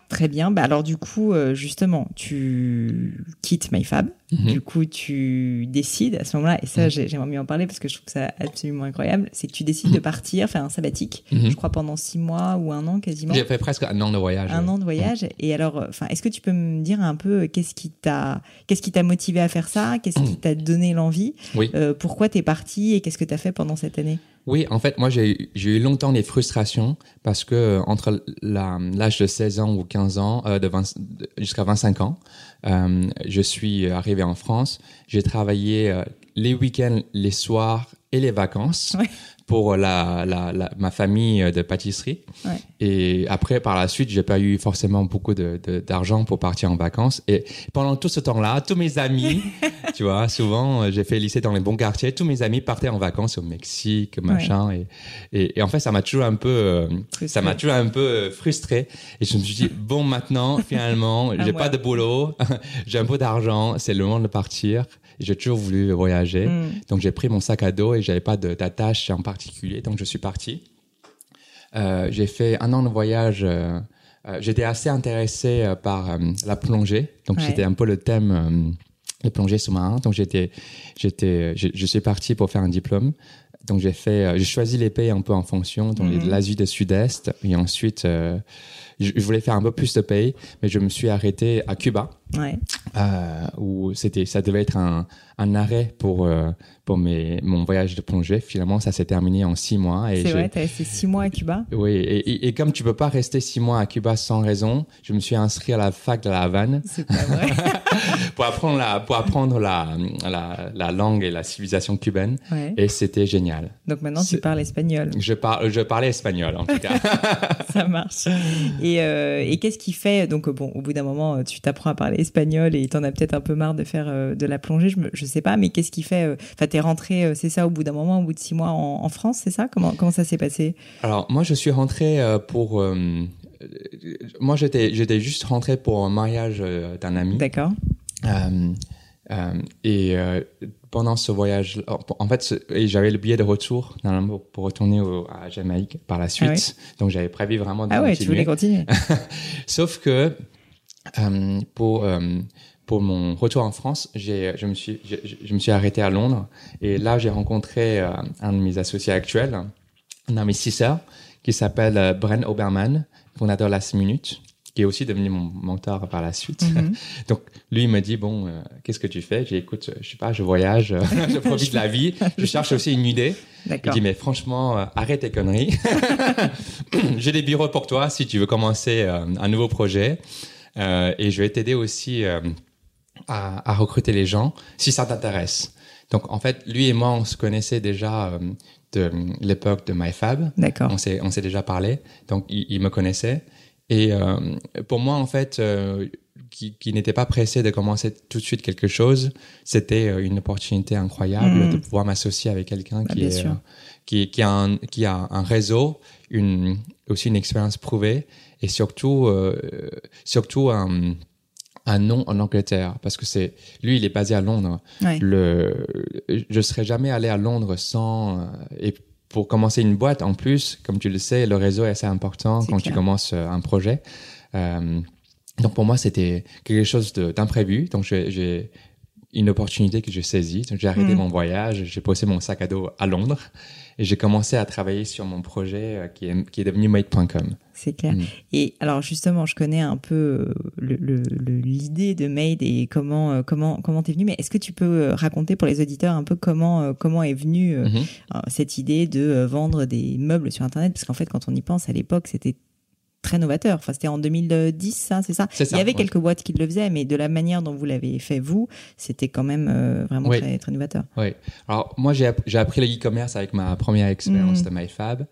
Très bien. Bah alors du coup, euh, justement, tu quittes MyFab. Mhm. Du coup, tu décides à ce moment-là, et ça, Mhm. j'ai- j'aimerais mieux en parler parce que je trouve que c'est absolument incroyable, c'est que tu décides de partir, faire un sabbatique, Mhm. je crois pendant six mois ou un an quasiment. J'ai fait presque un an de voyage. Un ouais. an de voyage. Et alors, enfin, est-ce que tu peux me dire un peu euh, qu'est-ce qui t'a, qu'est-ce qui t'a motivé à faire ça? Qu'est-ce qui t'a donné l'envie? Oui. Euh, Pourquoi t'es parti et qu'est-ce que t'as fait pendant cette année? Oui, en fait, moi, j'ai eu- longtemps des frustrations parce que euh, entre l'âge de 16 ans ou 15 ans, euh, de 20 de- jusqu'à 25 ans, euh, je suis arrivé en France. J'ai travaillé euh, les week-ends, les soirs et les vacances. Pour la, la, la- ma famille euh, de pâtisserie. Ouais. Et après, par la suite, j'ai pas eu forcément beaucoup de- de- d'argent pour partir en vacances. Et pendant tout ce temps-là, tous mes amis, tu vois, souvent, euh, j'ai fait lycée dans les bons quartiers, tous mes amis partaient en vacances au Mexique, machin. Et, et, et en fait, ça m'a toujours un peu, euh, ça m'a toujours un peu frustré. Et je me suis dit, bon, maintenant, finalement, j'ai Ah, pas ouais. de boulot, j'ai un peu d'argent, c'est le moment de partir. J'ai toujours voulu voyager. Mm. Donc, j'ai pris mon sac à dos et j'avais pas d'attache en particulier. Donc, je suis parti. Euh, j'ai fait un an de voyage. euh, euh, J'étais assez intéressé par la plongée. Donc, Ouais. c'était un peu le thème les plongées sous-marins. Donc, j'étais, j'étais, je, je suis parti pour faire un diplôme. Donc, j'ai fait, j'ai choisi les pays un peu en fonction, donc Mhm. l'Asie du Sud-Est. Et ensuite, euh, je, je voulais faire un peu plus de pays, mais je me suis arrêté à Cuba Ouais. euh, où c'était ça devait être un, un arrêt pour euh, pour mes mon voyage de plongée finalement ça s'est terminé en six mois et C'est vrai, t'as resté six mois à Cuba? oui et, et, et comme tu peux pas rester six mois à Cuba sans raison je me suis inscrit à la fac de la Havane C'est pas vrai. pour apprendre la pour apprendre la la, la langue et la civilisation cubaine Ouais. et c'était génial Donc maintenant, tu parles espagnol. je parle je parlais espagnol en tout cas Ça marche. Et, euh, et qu'est-ce qui fait donc euh, bon au bout d'un moment tu t'apprends à parler espagnol et t'en as peut-être un peu marre de faire euh, de la plongée je, me, je sais pas mais qu'est-ce qui fait euh, enfin t'es rentré euh, c'est ça au bout d'un moment au bout de six mois en, en France c'est ça? Comment comment ça s'est passé? Alors moi je suis rentré euh, pour euh, euh, moi j'étais j'étais juste rentré pour un mariage euh, d'un ami. D'accord. Euh, euh, et euh, pendant ce voyage, en fait, j'avais le billet de retour normalement, pour retourner au, à Jamaïque par la suite. Donc j'avais prévu vraiment de ah ouais tu continuer. voulais continuer Sauf que euh, pour euh, pour mon retour en France, je me suis je, je me suis arrêté à Londres et là j'ai rencontré euh, un de mes associés actuels, un investisseur qui s'appelle Bren Oberman, fondateur de Last Minute, qui est aussi devenu mon mentor par la suite. Mhm. Donc lui il me dit bon euh, qu'est-ce que tu fais? J'ai dit écoute je sais pas je voyage, euh, je profite de la vie, je cherche aussi une idée. Il dit mais franchement euh, arrête tes conneries. J'ai des bureaux pour toi si tu veux commencer euh, un nouveau projet et je vais t'aider aussi à, à recruter les gens si ça t'intéresse. Donc en fait, lui et moi, on se connaissait déjà de l'époque de MyFab. D'accord. On s'est on s'est déjà parlé, donc il, il me connaissait. Et euh, pour moi, en fait, euh, qui, qui n'était pas pressé de commencer tout de suite quelque chose, c'était euh, une opportunité incroyable Mhm. de pouvoir m'associer avec quelqu'un Bah, qui bien est sûr. qui, qui a un qui a un réseau, une aussi une expérience prouvée et surtout euh, surtout un un nom en Angleterre parce que c'est lui il est basé à Londres Ouais. le je serais jamais allé à Londres sans et pour commencer une boîte en plus comme tu le sais le réseau est assez important quand clair. tu commences euh, un projet Euh, donc pour moi c'était quelque chose d'imprévu donc j'ai une opportunité que j'ai saisie j'ai arrêté Mhm. mon voyage j'ai posé mon sac à dos à Londres et j'ai commencé à travailler sur mon projet euh, qui est qui est devenu made.com C'est clair. Mm. Et alors justement, je connais un peu euh, l'idée de Made et comment euh, comment comment t'es venu. Mais est-ce que tu peux raconter pour les auditeurs un peu comment comment est venue euh, cette idée de vendre des meubles sur Internet? Parce qu'en fait, quand on y pense, à l'époque, c'était très novateur. Enfin, c'était en 2010, ça, c'est ça. Il y avait ouais. quelques boîtes qui le faisaient, mais de la manière dont vous l'avez fait vous, c'était quand même euh, vraiment Oui. très très novateur. Oui. Alors, moi, j'ai app- j'ai appris le e-commerce avec ma première expérience Mhm. de MyFab.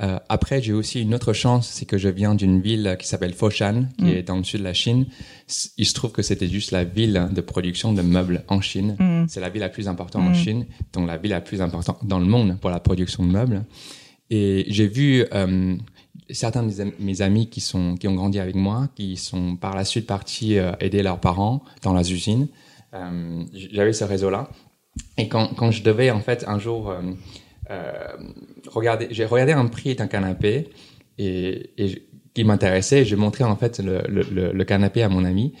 Euh, après, j'ai aussi une autre chance, c'est que je viens d'une ville qui s'appelle Foshan, qui Mhm. est dans le sud de la Chine. Il se trouve que c'était juste la ville de production de meubles en Chine. Mhm. C'est la ville la plus importante en Chine, donc la ville la plus importante dans le monde pour la production de meubles. Et j'ai vu euh, certains de mes am- mes amis qui sont qui ont grandi avec moi, qui sont par la suite partis euh, aider leurs parents dans leurs usines. Euh, J'avais ce réseau-là. Et quand, quand je devais en fait un jour euh, regarder, j'ai regardé un prix d'un canapé et, qui m'intéressait. J'ai montré en fait le, le, canapé à mon ami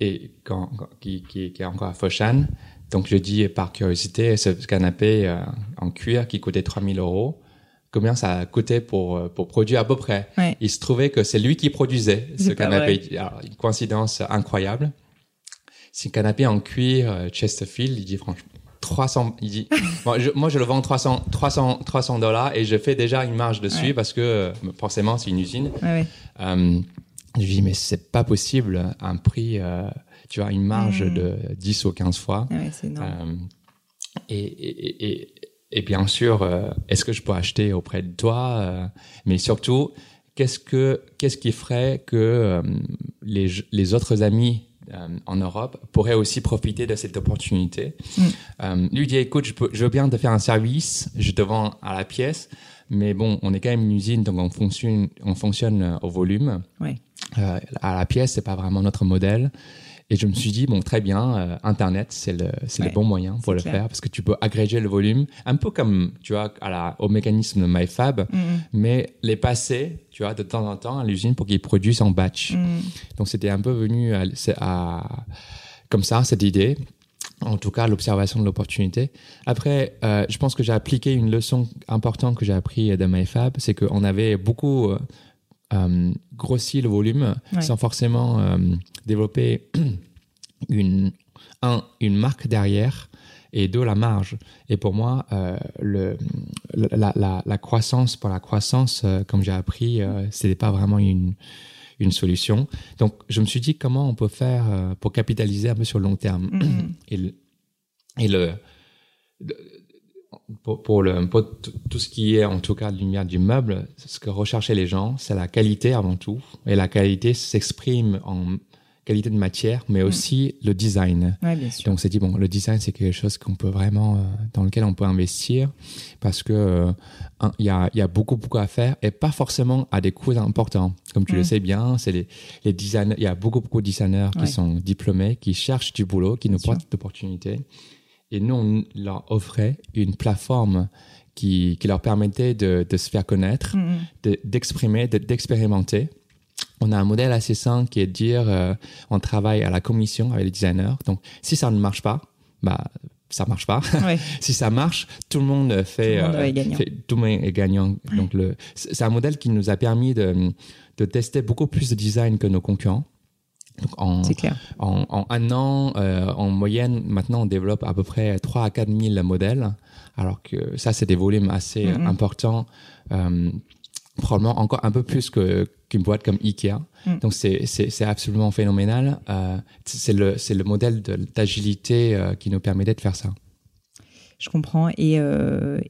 et quand, qui, qui, est encore à Foshan. Donc je dis par curiosité ce canapé en cuir qui coûtait 3000 euros. Combien ça a coûté pour euh, pour produire à peu près Ouais. Il se trouvait que c'est lui qui produisait ce canapé. Alors, une coïncidence incroyable. C'est un canapé en cuir euh, Chesterfield. Il dit franchement 300. Il dit bon, je- moi je le vends 300 300 300 dollars et je fais déjà une marge dessus Ouais. parce que euh, forcément c'est une usine. Ouais. Euh, je dis mais c'est pas possible un prix. euh, tu as une marge de 10 ou 15 fois. Ouais, c'est énorme. Euh, et, et, et, et bien sûr, euh, est-ce que je peux acheter auprès de toi euh, Mais surtout, qu'est-ce que qu'est-ce qui ferait que euh, les les autres amis en Europe pourraient aussi profiter de cette opportunité Mm. Lui dit écoute, je, peux, je veux bien te faire un service, je te vends à la pièce, mais bon, on est quand même une usine, donc on fonctionne on fonctionne au volume. Euh, à la pièce, c'est pas vraiment notre modèle. Et je me suis dit, bon, très bien, euh, Internet, c'est le, Ouais, le bon moyen pour le clair. faire parce que tu peux agréger le volume, un peu comme, tu vois, à la, au mécanisme de MyFab, Mhm. mais les passer, tu vois, de temps en temps à l'usine pour qu'ils produisent en batch. Mhm. Donc, c'était un peu venu à- comme ça, cette idée. En tout cas, l'observation de l'opportunité. Après, euh, je pense que j'ai appliqué une leçon importante que j'ai appris de MyFab, c'est qu'on avait beaucoup euh, euh, grossi le volume Ouais. sans forcément euh, développer une, un, une marque derrière et deux, la marge. Et pour moi, euh, le, la, la, la croissance pour la croissance, euh, comme j'ai appris, euh, c'était pas vraiment une, une solution. Donc, je me suis dit comment on peut faire pour capitaliser un peu sur le long terme. Mhm. Et le, et le, le- pour, pour le pour tout ce qui est en tout cas de lumière du meuble, ce que recherchaient les gens, c'est la qualité avant tout. Et la qualité s'exprime en qualité de matière, mais aussi le design. Ouais, bien sûr. Donc, on s'est dit, bon, le design, c'est quelque chose qu'on peut vraiment, euh, dans lequel on peut investir parce que euh, il y, a, il y a beaucoup, beaucoup à faire et pas forcément à des coûts importants. Comme tu Mm. le sais bien, c'est les, les designers, il y a beaucoup, beaucoup de designers Ouais. qui sont diplômés, qui cherchent du boulot, qui nous Bien sûr. portent d'opportunités. Et nous, on leur offrait une plateforme qui, qui leur permettait de, de se faire connaître, Mhm. de- d'exprimer, de- d'expérimenter. On a un modèle assez simple qui est de dire euh, on travaille à la commission avec les designers. Donc, si ça ne marche pas, bah, ça marche pas. Ouais. si ça marche, tout le monde fait. Tout le monde est gagnant. fait- tout le monde est gagnant. Donc, c'est un modèle qui nous a permis de, de tester beaucoup plus de design que nos concurrents. Donc, en, C'est clair. en, en un an, euh, en moyenne, maintenant, on développe à peu près 3 à 4 000 modèles, alors que ça, c'est des volumes assez Mhm. importants, euh, probablement encore un peu plus que qu'une boîte comme Ikea. Mm. Donc c'est absolument phénoménal. Euh, c'est le le modèle d'agilité qui nous permettait de faire ça. Je comprends. Et,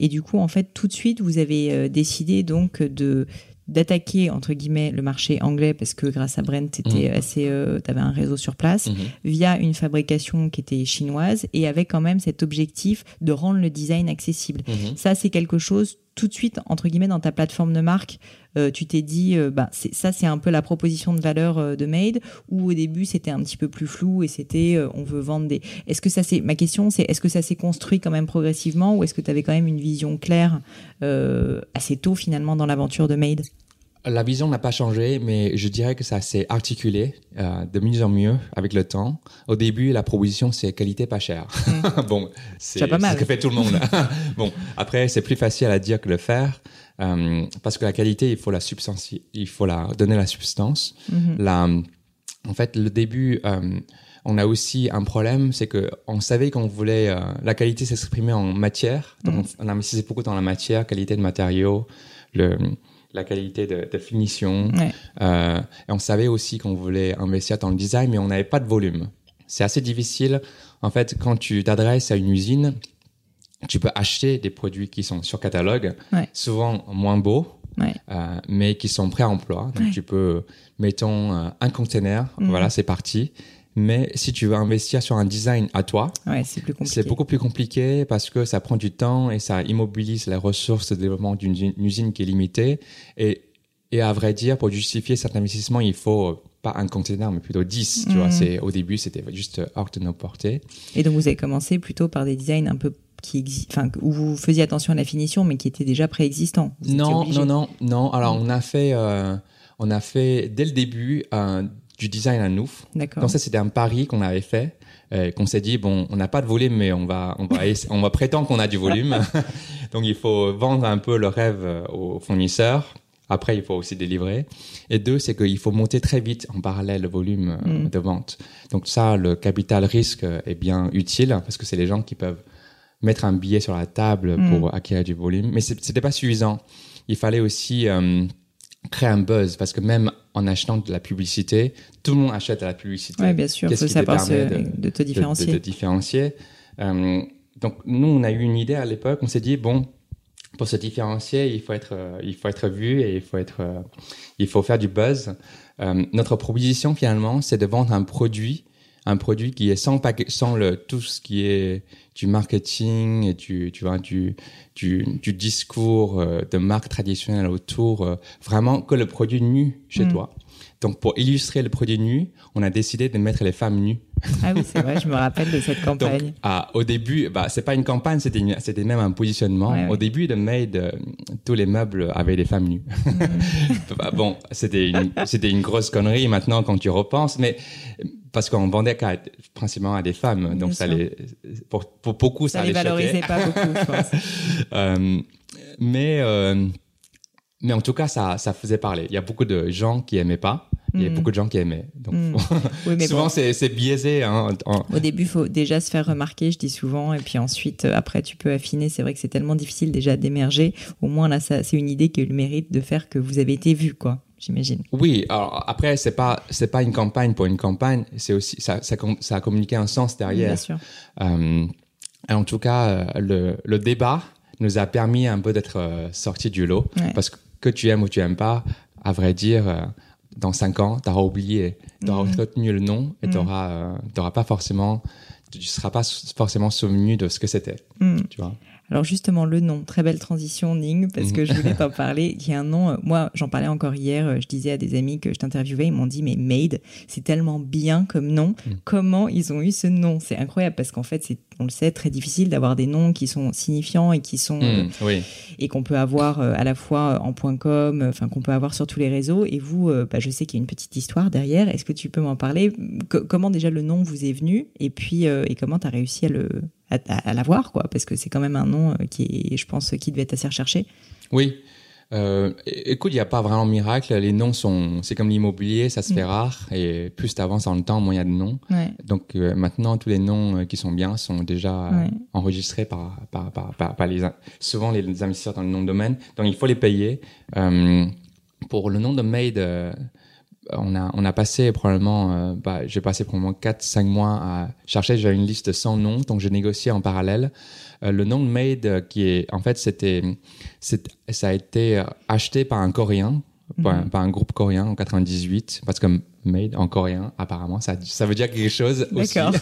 et du coup, en fait, tout de suite, vous avez décidé donc de d'attaquer entre guillemets le marché anglais parce que grâce à Brent, t'étais assez, euh, t'avais un réseau sur place Mhm. via une fabrication qui était chinoise et avec quand même cet objectif de rendre le design accessible. Mhm. Ça, c'est quelque chose tout de suite entre guillemets dans ta plateforme de marque. euh, tu t'es dit, euh, bah, ça, c'est un peu la proposition de valeur de Made. Ou au début, c'était un petit peu plus flou et c'était, on veut vendre des. Est-ce que ça c'est ma question, c'est est-ce que ça s'est construit quand même progressivement ou est-ce que tu avais quand même une vision claire assez tôt finalement dans l'aventure de Made? La vision n'a pas changé, mais je dirais que ça s'est articulé euh, de mieux en mieux avec le temps. Au début, la proposition, c'est qualité pas chère. bon, c'est ce que fait tout le monde. bon, après, c'est plus facile à dire que le faire. euh, parce que la qualité, il faut la substance, il faut la donner la substance. Mhm. La, en fait, le début, euh, on a aussi un problème, c'est que on savait qu'on voulait euh, la qualité s'exprimer en matière, donc Mhm. on, on investissait beaucoup dans la matière, qualité de matériaux, le, la qualité de, de finition, Ouais. euh, et on savait aussi qu'on voulait investir dans le design, mais on n'avait pas de volume. C'est assez difficile. En fait, quand tu t'adresses à une usine, tu peux acheter des produits qui sont sur catalogue, Ouais. souvent moins beaux, Ouais. euh, mais qui sont prêts à emploi. Donc tu peux, mettons, euh, un container, Mhm. voilà, c'est parti. Mais si tu veux investir sur un design à toi, Ouais, c'est beaucoup plus compliqué parce que ça prend du temps et ça immobilise les ressources de développement d'une usine- qui est limitée. Et, et à vrai dire, pour justifier cet investissement, il faut euh, pas un container, mais plutôt 10. Tu Mhm. vois, c'est, au début, c'était juste hors de nos portées. Et donc vous avez commencé plutôt par des designs un peu qui enfin où vous faisiez attention à la finition mais qui étaient déjà préexistants. Non, non, non, non. Alors, on a fait, euh, on a fait dès le début euh, du design à nous. D'accord. Donc ça, c'était un pari qu'on avait fait, euh, qu'on s'est dit bon, on n'a pas de volume, mais on va, on va, essa- on va prétendre qu'on a du volume. Donc il faut vendre un peu le rêve euh, aux fournisseurs. Après, il faut aussi délivrer. Et deux, c'est qu'il faut monter très vite en parallèle le volume euh, Mm. de vente. Donc ça, le capital risque est bien utile parce que c'est les gens qui peuvent mettre un billet sur la table Mm. pour acquérir du volume. Mais c'était pas suffisant. Il fallait aussi euh, créer un buzz parce que même en achetant de la publicité, tout le monde achète de la publicité. Ouais, bien sûr, il Qu'est-ce faut savoir permet de, te de- différencier. De, de différencier. Euh, donc nous, on a eu une idée à l'époque. On s'est dit bon, pour se différencier, il faut être, euh, il faut être vu et il faut être, euh, il faut faire du buzz. Notre proposition finalement, c'est de vendre un produit, un produit qui est sans paquet, sans le tout ce qui est du marketing et du, tu vois, du, du, du discours euh, de marque traditionnelle autour, euh, vraiment que le produit nu chez Mm. toi. Donc pour illustrer le produit nu, on a décidé de mettre les femmes nues. Ah oui, c'est vrai, je me rappelle de cette Donc, campagne. ah, au début, bah, c'est pas une campagne, c'était, même un positionnement. Ouais, ouais. Au début de Made, euh, tous les meubles avaient des femmes nues. Bah, bon, c'était une, c'était une grosse connerie maintenant quand tu repenses, mais parce qu'on vendait principalement à des femmes, Bien donc ça sûr. les, pour, pour beaucoup, ça, ça les choquait. valorisait pas beaucoup, je pense. Euh, mais, euh, mais en tout cas, ça, ça faisait parler. Il y a beaucoup de gens qui aimaient pas. Il y a Mm. beaucoup de gens qui aimaient. Donc, Mm. Oui, mais souvent, bon. c'est, biaisé. Hein, en- Au début, faut déjà se faire remarquer, je dis souvent, et puis ensuite, euh, après, tu peux affiner. C'est vrai que c'est tellement difficile déjà d'émerger. Au moins, là, c'est une idée qui a eu le mérite de faire que vous avez été vu, quoi, j'imagine. Oui, alors après, c'est pas, c'est pas une campagne pour une campagne. C'est aussi, ça, ça, a communiqué un sens derrière. Bien sûr. Euh, en tout cas, euh, le, le débat nous a permis un peu d'être euh, sortis du lot. Ouais. Parce que que tu aimes ou tu aimes pas, à vrai dire, dans cinq ans, tu auras oublié, tu auras retenu le nom et Mhm. tu n'auras pas forcément, tu seras pas forcément souvenu de ce que c'était. Hmm. Tu vois? Alors justement, le nom, très belle transition, Ning, parce que je voulais t'en parler. Il y a un nom, euh, moi j'en parlais encore hier, euh, je disais à des amis que je t'interviewais, ils m'ont dit, mais Made, c'est tellement bien comme nom, Mm. comment ils ont eu ce nom? C'est incroyable, parce qu'en fait, c'est, on le sait, très difficile d'avoir des noms qui sont signifiants et qui sont... euh, Mm, oui. et qu'on peut avoir euh, à la fois en point .com, euh, enfin qu'on peut avoir sur tous les réseaux. Et vous, euh, bah, je sais qu'il y a une petite histoire derrière. Est-ce que tu peux m'en parler? Co- Comment déjà le nom vous est venu? Et puis, euh, et comment tu as réussi à le à, à- l'avoir, quoi Parce que c'est quand même un nom euh, qui est, je pense, qui devait être assez recherché. Oui. Euh, écoute, il n'y a pas vraiment de miracle. Les noms sont, c'est comme l'immobilier, ça se fait Mm. rare. Et plus tu avances dans le temps, moins il y a de noms. Ouais. Donc euh, maintenant, tous les noms euh, qui sont bien sont déjà Ouais. enregistrés par, par, par, par, par les, souvent les investisseurs dans le nom de domaine. Donc il faut les payer. Pour le nom de Made, on a, on a passé probablement, euh, bah, j'ai passé probablement 4-5 mois à chercher. J'avais une liste sans nom, donc j'ai négocié en parallèle. Euh, le nom de Made, euh, qui est, en fait, c'était, c'est- ça a été acheté par un Coréen, par, un- par un groupe coréen en 98, parce que Made en coréen, apparemment, ça, ça veut dire quelque chose aussi.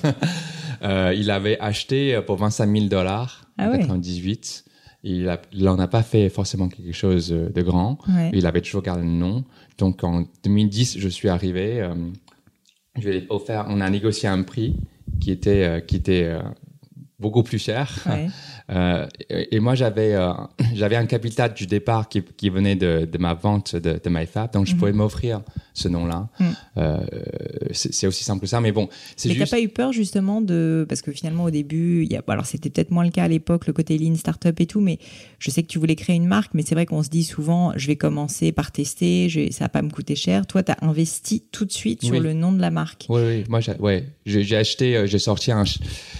Euh, il avait acheté pour 25 000 dollars Ah en ouais. 98. Il a- il en a pas fait forcément quelque chose euh, de grand. Ouais. Il avait toujours gardé le nom. Donc en 2010, je suis arrivé. euh, je lui ai offert, on a négocié un prix qui était euh, qui était euh, beaucoup plus cher. Ouais. Euh, et, et moi, j'avais euh, j'avais un capital du départ qui, qui venait de, de ma vente de, de MyFab, donc je Mhm. pouvais m'offrir ce nom-là. Mhm. Euh, c'est aussi simple que ça, mais bon, c'est Mais t'as juste. pas eu peur justement de parce que finalement au début, il y a bon, alors c'était peut-être moins le cas à l'époque le côté lean startup et tout, mais je sais que tu voulais créer une marque, mais c'est vrai qu'on se dit souvent je vais commencer par tester, je ça va pas me coûter cher. Toi, t'as investi tout de suite sur Oui. le nom de la marque. Oui, oui, moi, j'ai, ouais, acheté, j'ai sorti un,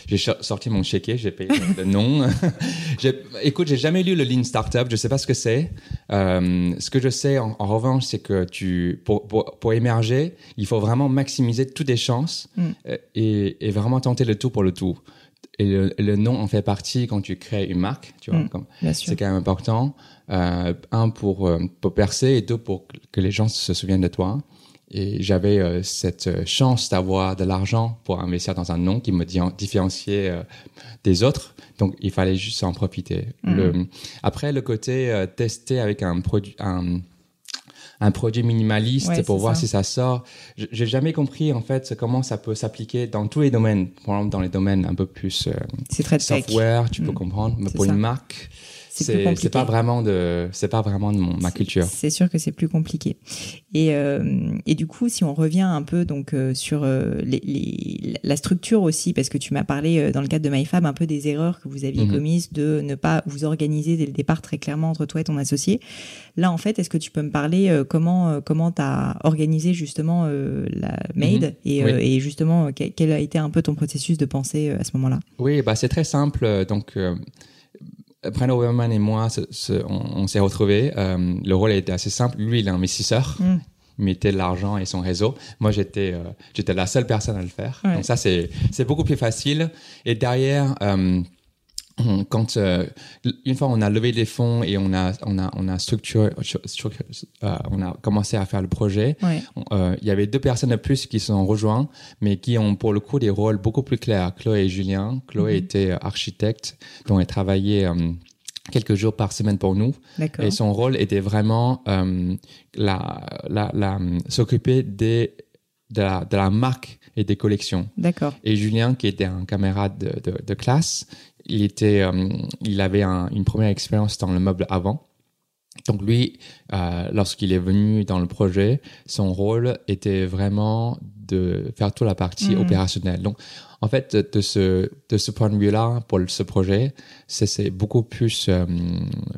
j'ai sorti mon chéquier, j'ai payé le nom. écoute, j'ai jamais lu le Lean Startup, je sais pas ce que c'est. Euh, ce que je sais, en, en revanche, c'est que tu, pour, pour, pour émerger, il faut vraiment maximiser toutes les chances Mm. euh, et, et vraiment tenter le tout pour le tout. Et le, le nom en fait partie quand tu crées une marque, tu vois, Mm. c'est quand même important. Euh, un pour, pour percer et deux pour que les gens se souviennent de toi. Et j'avais euh, cette euh, chance d'avoir de l'argent pour investir dans un nom qui me di- différenciait euh, des autres. Donc il fallait juste en profiter. Mhm. Le, après le côté euh, tester avec un produit, un, un produit minimaliste Ouais, pour voir ça. si ça sort. J'ai jamais compris en fait comment ça peut s'appliquer dans tous les domaines. Par exemple dans les domaines un peu plus très tech. software, tu peux Mm. comprendre. Mais pour ça. une marque, C'est pas vraiment de, c'est pas vraiment de mon- ma culture. C'est sûr que c'est plus compliqué. Et, euh, et du coup, si on revient un peu donc euh, sur euh, les, les- la structure aussi, parce que tu m'as parlé euh, dans le cadre de MyFab un peu des erreurs que vous aviez Mhm. commises de ne pas vous organiser dès le départ très clairement entre toi et ton associé. Là, en fait, est-ce que tu peux me parler euh, comment euh, comment t'as organisé justement euh, la Made Mhm. et, Oui. et justement quel, a été un peu ton processus de pensée à ce moment-là? Oui, bah c'est très simple. euh, Donc, Brent Oberman et moi, se- se- on, on s'est retrouvés. Euh, le rôle était assez simple. Lui, il est investisseur. Mm. Il mettait de l'argent et son réseau. Moi, j'étais euh, j'étais la seule personne à le faire. Ouais. Donc ça, c'est c'est beaucoup plus facile. Et derrière, euh, on- quand euh, une fois on a levé des fonds et on a on a on a structuré, structuré- euh, on a commencé à faire le projet. Ouais. Euh, il y avait deux personnes de plus qui se sont rejoints, mais qui ont pour le coup des rôles beaucoup plus clairs. Chloé et Julien. Chloé Mhm. était architecte, donc elle travaillait quelques jours par semaine pour nous. Et son rôle était vraiment la, la, la, s'occuper des, de, la, de la marque et des collections. D'accord. Et Julien, qui était un camarade de, de, de classe, il, était, euh, il avait un- une première expérience dans le meuble avant. Donc lui, euh, lorsqu'il est venu dans le projet, son rôle était vraiment de faire toute la partie Mhm. opérationnelle. Donc, en fait, de, ce, de ce point de vue-là, pour ce projet, c'est- beaucoup plus... euh,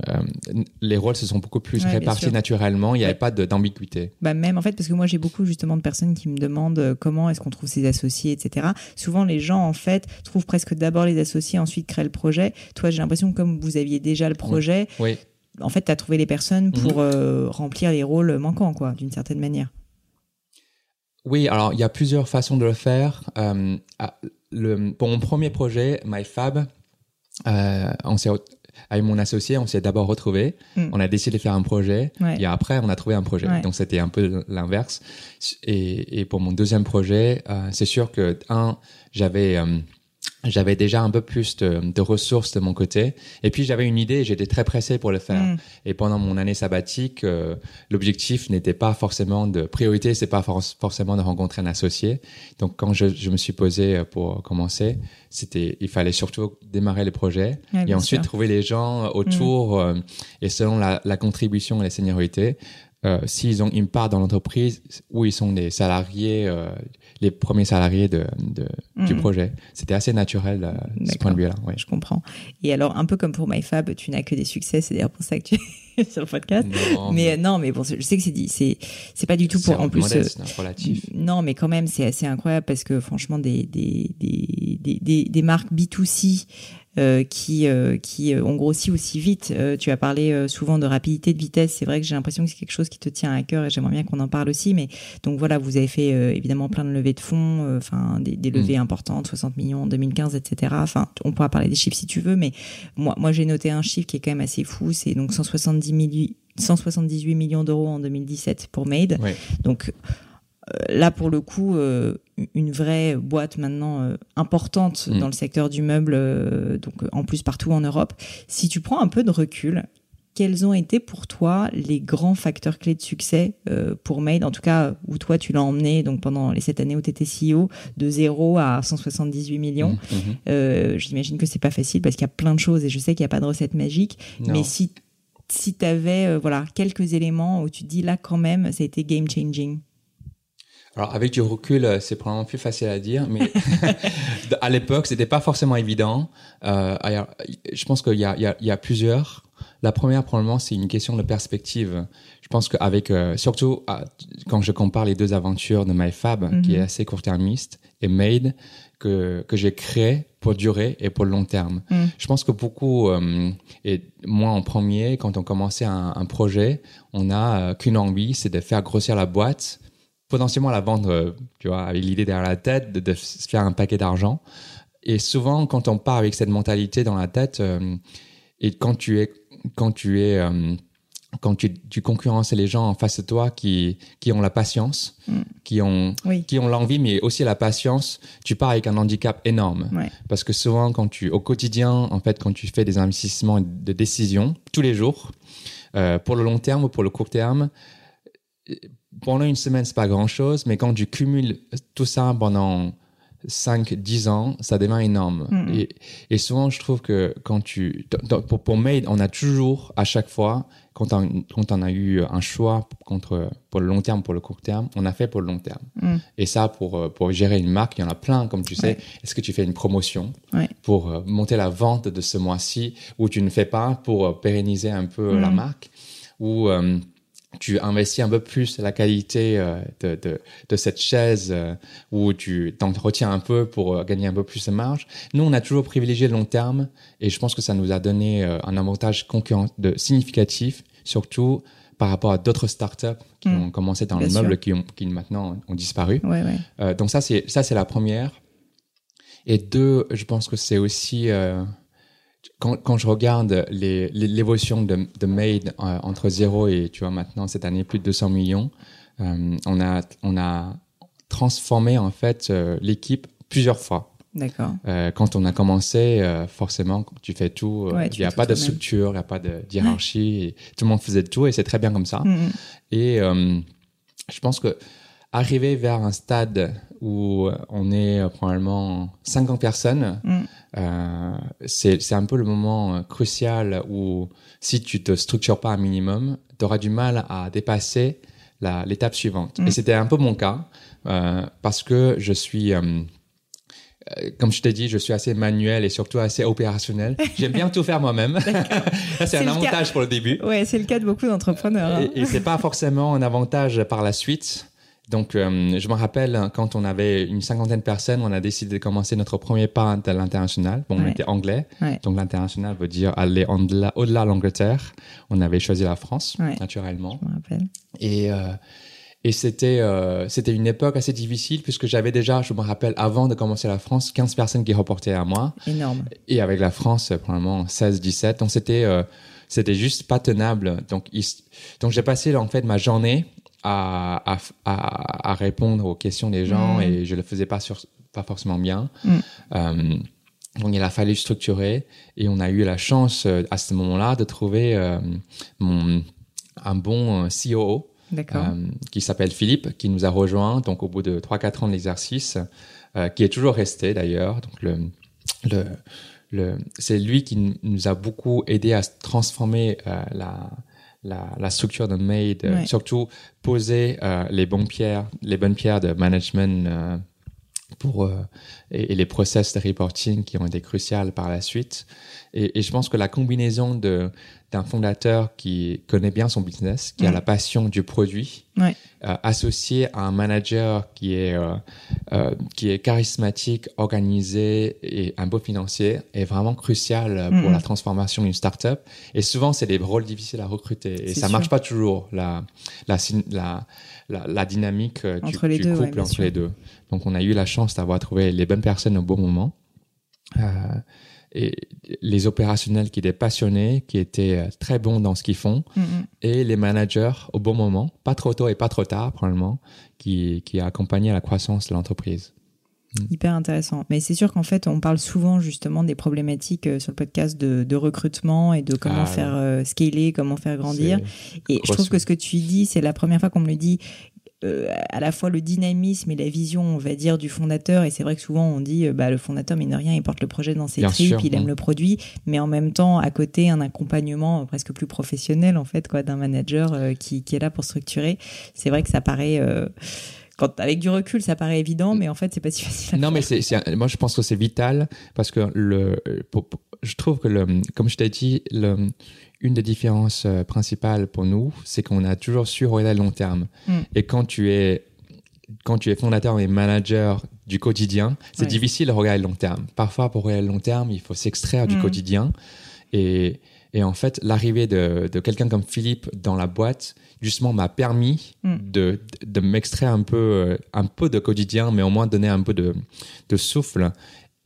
euh, les rôles se sont beaucoup plus Ouais, répartis naturellement. Il n'y avait Ouais. pas d'ambiguïté. Bah même en fait parce que moi j'ai beaucoup justement de personnes qui me demandent euh, comment est-ce qu'on trouve ses associés etc. Souvent les gens en fait trouvent presque d'abord les associés ensuite créent le projet. Toi j'ai l'impression que comme vous aviez déjà le projet, Oui. en fait tu as trouvé les personnes pour euh, remplir les rôles manquants quoi d'une certaine manière. Oui, alors il y a plusieurs façons de le faire. Euh, le, pour mon premier projet, MyFab, euh, on s'est, avec mon associé, on s'est d'abord retrouvés. Mm. On a décidé de faire un projet Ouais. et après on a trouvé un projet. Ouais. Donc c'était un peu l'inverse. Et, et pour mon deuxième projet, euh, c'est sûr que un, j'avais euh, j'avais déjà un peu plus de, de ressources de mon côté. Et puis j'avais une idée, j'étais très pressé pour le faire. Mm. Et pendant mon année sabbatique, euh, l'objectif n'était pas forcément de priorité, c'est pas for- forcément de rencontrer un associé. Donc quand je, je me suis posé euh, pour commencer, c'était il fallait surtout démarrer le projet et ensuite sûr. trouver les gens autour euh, et selon la, la contribution et la seniorité. Euh, s'ils ont une part dans l'entreprise où ils sont des salariés, euh, les premiers salariés de, de- du Mhm. projet. C'était assez naturel euh, de ce point de vue-là. Ouais. Je comprends. Et alors un peu comme pour MyFab, tu n'as que des succès, c'est d'ailleurs pour ça que tu es sur le podcast. Non, Mais euh, non, mais bon, je sais que c'est dit, c'est c'est pas du tout pour en plus. modeste, relatif. Non, mais quand même, c'est assez incroyable parce que franchement, des, des, des, des, des, marques B2C euh, qui euh, qui ont grossi aussi vite. tu as parlé souvent de rapidité, de vitesse. C'est vrai que j'ai l'impression que c'est quelque chose qui te tient à cœur et j'aimerais bien qu'on en parle aussi. Mais donc voilà, vous avez fait évidemment plein de levées de fonds, enfin des, des, levées mm. importantes, 60 millions en 2015, etc. Enfin, on pourra parler des chiffres si tu veux, mais moi moi j'ai noté un chiffre qui est quand même assez fou. C'est donc 170 millions 178 millions d'euros en 2017 pour Made. Donc euh, là, pour le coup, euh, une vraie boîte maintenant euh, importante mm. dans le secteur du meuble, donc en plus partout en Europe. Si tu prends un peu de recul, quels ont été pour toi les grands facteurs clés de succès pour Made, en tout cas où toi tu l'as emmené donc pendant les sept années où tu étais CEO, de 0 à 178 millions? Mm, mm-hmm. J'imagine que c'est pas facile parce qu'il y a plein de choses et je sais qu'il n'y a pas de recette magique, mais si si tu avais euh, voilà, quelques éléments où tu dis là quand même, ça a été game changing alors avec du recul, euh, c'est probablement plus facile à dire, mais à l'époque, c'était pas forcément évident. Euh, je pense qu'il y a, y, y plusieurs. La première, probablement, c'est une question de perspective. Je pense qu'avec, euh, surtout quand je compare les deux aventures de MyFab, qui est mhm. assez court-termiste, et Made, que, que j'ai créé pour durer et pour le long terme. Mm. Je pense que beaucoup, euh, et moi en premier, quand on commençait un, un projet, on a euh, qu'une envie, c'est de faire grossir la boîte, potentiellement la vendre, euh, tu vois, avec l'idée derrière la tête de, de, se faire un paquet d'argent. Et souvent, quand on part avec cette mentalité dans la tête, et quand tu es, quand tu es quand tu, tu concurrences les gens en face de toi qui, qui ont la patience, mm. qui ont, qui ont l'envie, mais aussi la patience, tu pars avec un handicap énorme. Parce que souvent, quand tu, au quotidien, en fait, quand tu fais des investissements et des décisions, tous les jours, euh, pour le long terme ou pour le court terme, pendant une semaine, c'est pas grand chose, mais quand tu cumules tout ça pendant 5, 10 ans, ça devient énorme. Mm. Et, et, souvent, je trouve que quand tu, pour, pour Made, on a toujours, à chaque fois, quand on, quand on a eu un choix contre, pour le long terme, pour le court terme, on a fait pour le long terme. Mm. Et ça, pour, euh, pour gérer une marque, il y en a plein, comme tu sais. Est-ce que tu fais une promotion pour euh, monter la vente de ce mois-ci ou tu ne fais pas pour euh, pérenniser un peu la mm. marque ou tu investis un peu plus la qualité de, de, de cette chaise ou tu t'en retiens un peu pour gagner un peu plus de marge. Nous, on a toujours privilégié le long terme et je pense que ça nous a donné un avantage concurrent de significatif surtout par rapport à d'autres startups qui hmm. ont commencé dans le meuble, qui, ont, qui maintenant ont disparu. Euh, donc ça, c'est ça, c'est la première. Et deux, je pense que c'est aussi euh, quand, quand, je regarde l'évolution de, de Made euh, entre zéro et tu vois maintenant cette année plus de 200 millions, on a on a transformé en fait l'équipe plusieurs fois. D'accord. Euh, quand on a commencé, euh, forcément, tu fais tout. Euh, il n'y a pas de structure, il n'y a pas de hiérarchie. tout le monde faisait tout et c'est très bien comme ça. Mm, mm. Et euh, je pense que arriver vers un stade où on est probablement 50 personnes, mm. c'est un peu le moment crucial où si tu te structures pas un minimum, tu auras du mal à dépasser l'étape suivante. Et c'était un peu mon cas parce que je suis euh, comme je t'ai dit, je suis assez manuel et surtout assez opérationnel. J'aime bien tout faire moi-même. c'est un avantage pour le début. Ouais, c'est le cas de beaucoup d'entrepreneurs. Hein. Et, et c'est pas forcément un avantage par la suite. Donc, euh, je me rappelle quand on avait une cinquantaine de personnes, on a décidé de commencer notre premier pas à l'international. Bon, on était anglais, donc l'international veut dire aller au-delà de l'Angleterre. On avait choisi la France, naturellement. Je me rappelle. Et euh, et c'était euh, c'était une époque assez difficile puisque j'avais déjà, je me rappelle, avant de commencer la France, 15 personnes qui reportaient à moi. Énorme. Et avec la France, probablement 16, 17. Donc c'était c'était juste pas tenable. Donc donc j'ai passé en fait ma journée à, à, à, à, répondre aux questions des gens mmh. et je le faisais pas sur pas forcément bien. Mmh. Euh, donc il a fallu structurer et on a eu la chance euh, à ce moment-là de trouver euh, mon un bon COO qui s'appelle Philippe, qui nous a rejoint donc au bout de 3-4 ans de l'exercice, euh, qui est toujours resté d'ailleurs. Donc le, le, le c'est lui qui nous a beaucoup aidé à transformer la, la, la, structure de Made, euh, surtout poser euh, les bonnes pierres, les bonnes pierres de management euh, pour et, et, les process de reporting qui ont été cruciales par la suite. Et, et je pense que la combinaison de d'un fondateur qui connaît bien son business, qui a Mm. la passion du produit, Ouais. euh, associé à un manager qui est euh, euh, qui est charismatique, organisé et un beau financier est vraiment crucial pour la transformation d'une startup. Et souvent, c'est des rôles difficiles à recruter et ça sûr. marche pas toujours la la la la, la dynamique du, deux, couple entre sûr. les deux. Donc, on a eu la chance d'avoir trouvé les bonnes personnes au bon moment. Et les opérationnels qui étaient passionnés, qui étaient euh, très bons dans ce qu'ils font, Mm, mm. et les managers au bon moment, pas trop tôt et pas trop tard probablement, qui, qui a accompagné la croissance de l'entreprise. Hyper intéressant. Mais c'est sûr qu'en fait, on parle souvent justement des problématiques euh, sur le podcast de, de recrutement et de comment Ah, faire euh, scaler, comment faire grandir. Et je trouve que ce que tu dis, c'est la première fois qu'on me le dit. Euh, à la fois le dynamisme et la vision, on va dire, du fondateur. Et c'est vrai que souvent on dit, euh, bah, le fondateur, mine de rien, il porte le projet dans ses Bien tripes, sûr, il aime mm. le produit, mais en même temps, à côté, un accompagnement presque plus professionnel, en fait, quoi, d'un manager euh, qui, qui est là pour structurer. C'est vrai que ça paraît, euh, quand, avec du recul, ça paraît évident, mais en fait, c'est pas si facile. à Non, mais faire. c'est, c'est- moi je pense que c'est vital parce que le, pour- pour- je trouve que le, comme je t'ai dit, le, une des différences euh, principales pour nous, c'est qu'on a toujours su regarder à long terme. Mm. Et quand tu es quand tu es fondateur et manager du quotidien, c'est difficile de regarder long terme. Parfois, pour regarder long terme, il faut s'extraire du Mm. quotidien. Et, et en fait, l'arrivée de, de quelqu'un comme Philippe dans la boîte, justement, m'a permis Mm. de, de m'extraire un peu, euh, un peu de quotidien, mais au moins donner un peu de, de souffle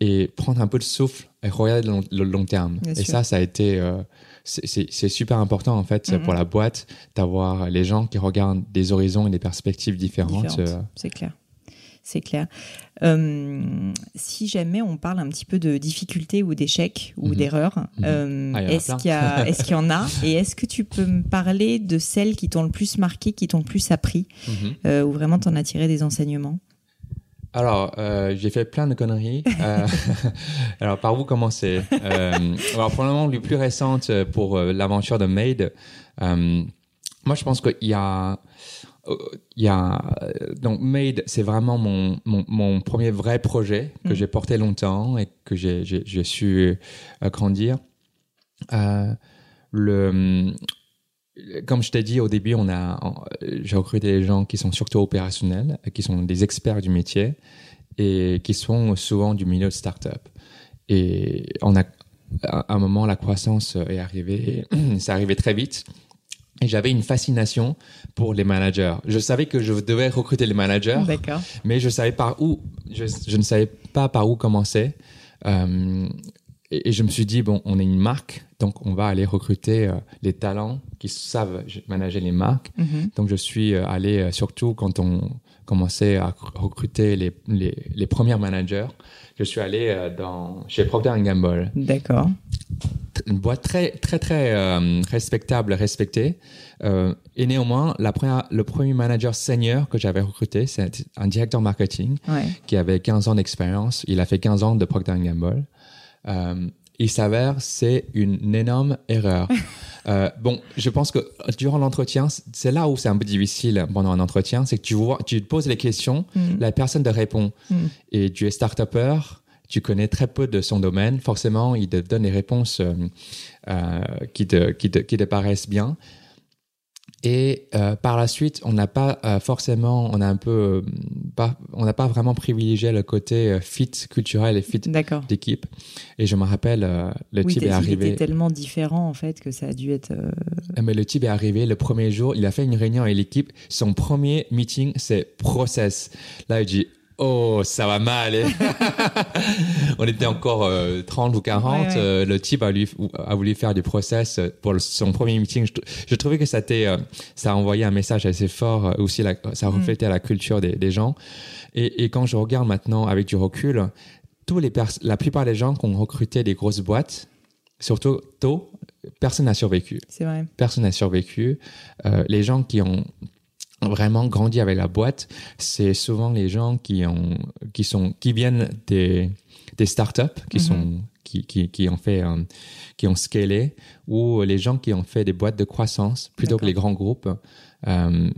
et prendre un peu de souffle regarder le long, le long terme. Bien et sûr. ça, ça a été, euh, c'est- super important en fait Mhm. pour la boîte d'avoir les gens qui regardent des horizons et des perspectives différentes. euh, C'est clair. C'est clair. Euh, si jamais on parle un petit peu de difficultés ou d'échecs ou Mhm. d'erreurs, Mhm. euh, Ah, est-ce qu'il y, est-ce qu'il y en a? Et est-ce que tu peux me parler de celles qui t'ont le plus marqué, qui t'ont le plus appris, euh, ou vraiment t'en as tiré des enseignements? Alors, euh, j'ai fait plein de conneries. Euh, alors, par où commencer? Euh, Alors, probablement les plus récentes pour euh, l'aventure de Made. euh, moi, je pense qu'il y a, il y a donc Made, c'est vraiment mon, mon, mon premier vrai projet que Mm. j'ai porté longtemps et que j'ai su euh, grandir. Euh, le comme je t'ai dit au début, on a, j'ai recruté des gens qui sont surtout opérationnels, qui sont des experts du métier et qui sont souvent du milieu de start-up. Et on a, à un moment, la croissance est arrivée, c'est arrivé très vite. Et j'avais une fascination pour les managers. Je savais que je devais recruter les managers, mais je savais par où, je, je ne savais pas par où commencer. Euh, et, et je me suis dit, bon, on est une marque, donc on va aller recruter euh, les talents qui savent manager les marques. Mhm. Donc je suis euh, allé, euh, surtout quand on commençait à rec- recruter les, les, les premiers managers, je suis allé euh, dans, chez Procter Gamble D'accord. une boîte très très très euh, respectable, respectée. Euh, et néanmoins, la première, le premier manager senior que j'avais recruté, c'est un directeur marketing Ouais. qui avait 15 ans d'expérience. Il a fait 15 ans de Procter Gamble. Euh, il s'avère c'est une énorme erreur. Euh, bon, je pense que durant l'entretien, c'est là où c'est un peu difficile pendant un entretien, c'est que tu vois, tu te poses les questions, Mhm. la personne te répond Mhm. et tu es start-upper, tu connais très peu de son domaine, forcément, il te donne des réponses euh, euh, qui, te, qui, te, qui te paraissent bien. Et euh, par la suite, on n'a pas euh, forcément, on a un peu, euh, pas, on n'a pas vraiment privilégié le côté euh, fit culturel et fit d'équipe. Et je me rappelle, euh, le Oui, type est il arrivé. était tellement différent en fait que ça a dû être. Mais le type est arrivé le premier jour, il a fait une réunion avec l'équipe. Son premier meeting, c'est process. Là, il dit Oh, ça va mal. hein. On était encore euh, 30 ou 40. Ouais, ouais. euh, le type a, lui- a voulu faire du process pour le- son premier meeting. Je, je trouvais que ça, euh, ça a envoyé un message assez fort. euh, aussi, la- ça Mm. reflétait la culture des, des gens. Et, et quand je regarde maintenant avec du recul, tous les la plupart des gens qui ont recruté des grosses boîtes, surtout tôt, personne n'a survécu C'est vrai. personne n'a survécu. Euh, les gens qui ont vraiment grandi avec la boîte, c'est souvent les gens qui ont, qui sont, qui viennent des, des startups, qui Mhm. sont, qui, qui, qui ont fait, euh, qui ont scalé, ou les gens qui ont fait des boîtes de croissance plutôt que les grands groupes. Euh,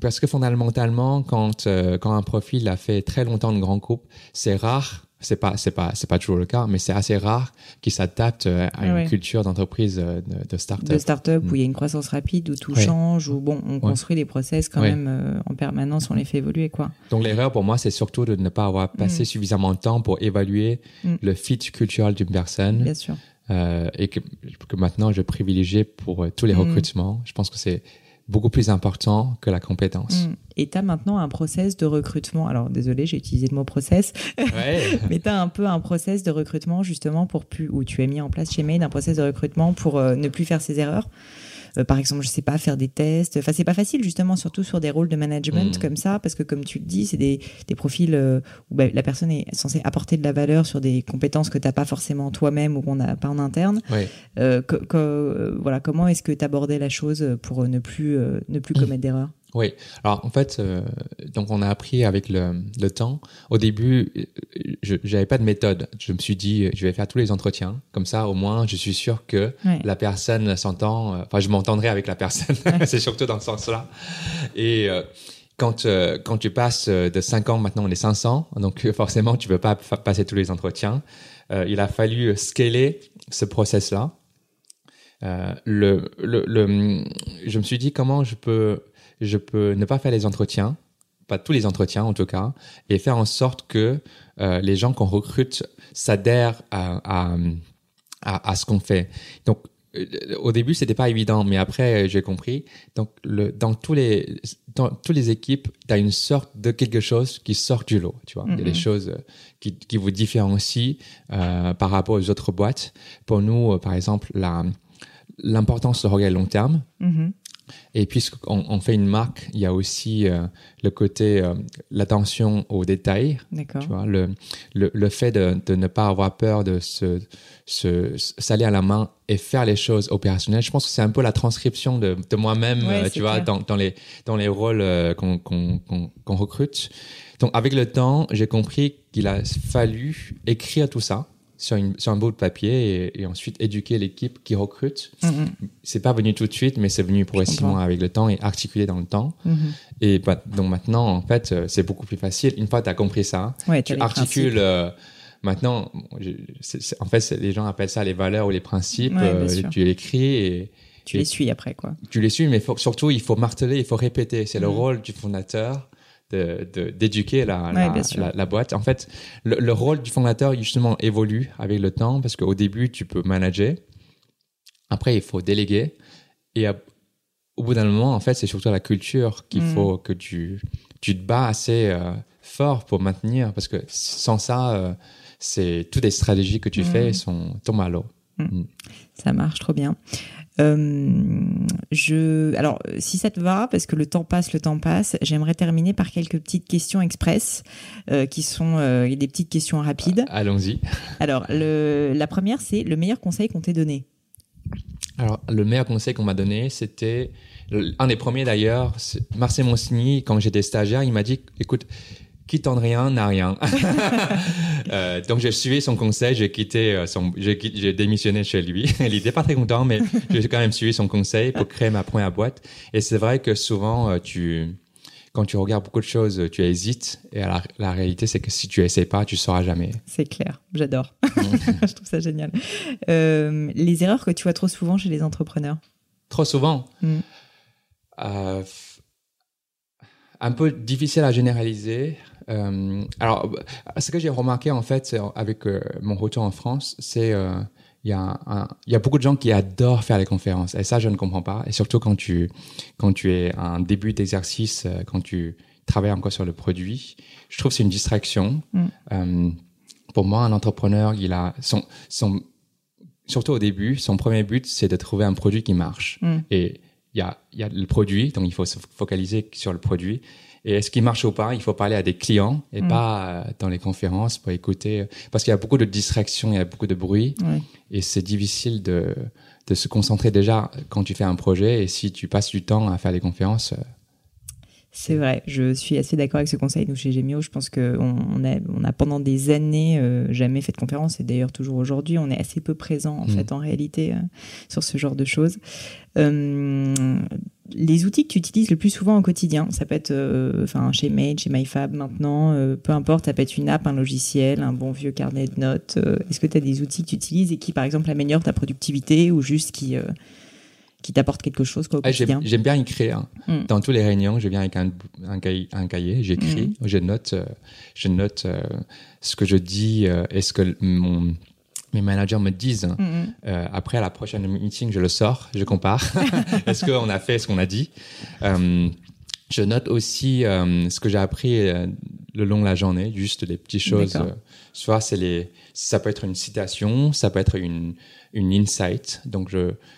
parce que fondamentalement, quand, euh, quand un profil a fait très longtemps de grands groupes, c'est rare C'est pas, c'est pas, c'est pas toujours le cas, mais c'est assez rare qu'ils s'adaptent euh, à une culture d'entreprise euh, de, de start-up. De start-up où il y a une croissance rapide, où tout change, où bon, on construit les process quand même euh, en permanence, on les fait évoluer, quoi. Donc l'erreur pour moi, c'est surtout de ne pas avoir passé mm. suffisamment de temps pour évaluer mm. le fit culturel d'une personne. Bien sûr. et que, que, maintenant je privilégie pour tous les mm. recrutements. Je pense que c'est beaucoup plus important que la compétence. Mm. Et tu as maintenant un process de recrutement. Alors, désolé, j'ai utilisé le mot process. mais tu as un peu un process de recrutement justement pour plus, où tu as mis en place chez Maid un process de recrutement pour euh, ne plus faire ces erreurs. Euh, par exemple, je sais pas, faire des tests. Enfin, c'est pas facile, justement, surtout sur des rôles de management mm. comme ça, parce que, comme tu le dis, c'est des, des profils euh, où bah, la personne est censée apporter de la valeur sur des compétences que tu n'as pas forcément toi-même ou qu'on n'a pas en interne. Euh, voilà, comment est-ce que tu abordais la chose pour ne plus, ne plus mm. commettre d'erreurs oui. Alors en fait, euh, donc on a appris avec le, le temps. Au début, je n'avais pas de méthode. Je me suis dit, je vais faire tous les entretiens. Comme ça, au moins, je suis sûr que la personne s'entend. Euh, enfin, je m'entendrai avec la personne. C'est surtout dans ce sens-là. Et euh, quand quand tu passes de 5 ans, maintenant on est 500, donc forcément tu peux pas passer tous les entretiens. il a fallu scaler ce process-là. le, le, le, je me suis dit comment je peux je peux ne pas faire les entretiens, pas tous les entretiens en tout cas, et faire en sorte que euh, les gens qu'on recrute s'adhèrent à, à, à, ce qu'on fait. Donc, euh, au début, c'était pas évident, mais après, j'ai compris. Donc, le, dans tous les, dans toutes les équipes, tu as une sorte de quelque chose qui sort du lot, tu vois. Il y a des choses qui, qui vous différencient euh, par rapport aux autres boîtes. Pour nous, par exemple, la, l'importance de regarder long terme. Mm-hmm. Et puisqu'on on fait une marque, il y a aussi euh, le côté, euh, l'attention aux détails. Tu vois, le, le, le fait de, de, ne pas avoir peur de se, se saler à la main et faire les choses opérationnelles. Je pense que c'est un peu la transcription de, de moi-même, euh, tu vois, dans, dans, les, dans les rôles qu'on qu'on qu'on recrute. Donc, avec le temps, j'ai compris qu'il a fallu écrire tout ça sur, une, sur un bout de papier et, ensuite éduquer l'équipe qui recrute. Mm-hmm. C'est pas venu tout de suite, mais c'est venu progressivement avec le temps et articulé dans le temps. Mm-hmm. Et bah, donc maintenant, en fait, euh, c'est beaucoup plus facile. Une fois que tu as compris ça, tu articules. Euh, maintenant, en fait, les gens appellent ça les valeurs ou les principes. Euh, tu écris et tu les suis après, quoi. Tu les suis, mais surtout, il faut marteler, il faut répéter. C'est le mm. rôle du fondateur d'éduquer de, la, la, la, boîte. En fait, le, le, rôle du fondateur, justement, évolue avec le temps parce qu'au début, tu peux manager. Après, il faut déléguer. Et au bout d'un moment, en fait, c'est surtout la culture qu'il mm. faut que tu, tu te bats assez euh, fort pour maintenir parce que sans ça, euh, c'est toutes les stratégies que tu mm. fais sont tombent à l'eau. Ça marche trop bien. Euh, je, alors, si ça te va, parce que le temps passe, le temps passe, j'aimerais terminer par quelques petites questions express, euh, qui sont euh, des petites questions rapides. Allons-y. Alors, le, la première, c'est le meilleur conseil qu'on t'ait donné. Alors, le meilleur conseil qu'on m'a donné, c'était un des premiers d'ailleurs, Marcel Monsigny, quand j'étais stagiaire, il m'a dit, écoute, qui tente rien n'a rien. euh, donc j'ai suivi son conseil, j'ai quitté euh, son, j'ai démissionné chez lui. Il était pas très content, mais j'ai quand même suivi son conseil pour créer ma première boîte. Et c'est vrai que souvent euh, tu, quand tu regardes beaucoup de choses, tu hésites. Et la, la réalité, c'est que si tu essaies pas, tu sauras jamais. C'est clair, j'adore. Je trouve ça génial. Euh, les erreurs que tu vois trop souvent chez les entrepreneurs? Trop souvent? Mm. Euh, un peu difficile à généraliser. Euh, alors, ce que j'ai remarqué en fait avec euh, mon retour en France, c'est euh, il y, a il y a beaucoup de gens qui adorent faire les conférences. Et ça je ne comprends pas. Et surtout quand tu quand tu es un début d'exercice quand tu travailles encore sur le produit je trouve c'est une distraction. Mm. pour moi un entrepreneur il a son son surtout au début son premier but c'est de trouver un produit qui marche. Mm. et il y a il y a le produit donc il faut se focaliser sur le produit et est-ce qu'il marche ou pas Il faut parler à des clients et mm. pas euh, dans les conférences pour écouter. Parce qu'il y a beaucoup de distractions, il y a beaucoup de bruit. Et c'est difficile de, de se concentrer déjà quand tu fais un projet. Et si tu passes du temps à faire des conférences, euh, c'est vrai, je suis assez d'accord avec ce conseil. Nous, chez Gemio, je pense qu'on on a, on a pendant des années euh, jamais fait de conférence et d'ailleurs toujours aujourd'hui, on est assez peu présent en mm. fait en réalité sur ce genre de choses. Euh, les outils que tu utilises le plus souvent au quotidien, ça peut être euh, enfin chez Made, chez MyFab maintenant, euh, peu importe, ça peut être une app, un logiciel, un bon vieux carnet de notes. euh, Est-ce que tu as des outils que tu utilises et qui, par exemple, améliorent ta productivité ou juste qui, qui t'apportent quelque chose quoi, au Ah, J'aime quotidien? j'aime bien écrire. Mm. Dans tous les réunions, je viens avec un, un cahier, un cahier, j'écris, je note, je note ce que je dis euh, et ce que mon, mes managers me disent. Mhm. Euh, après, à la prochaine meeting, je le sors, je compare. Est-ce qu'on a fait ce qu'on a dit? Euh, Je note aussi euh, ce que j'ai appris le long de la journée, juste les petites choses. Soit c'est les, ça peut être une citation, ça peut être une, une insight. Donc,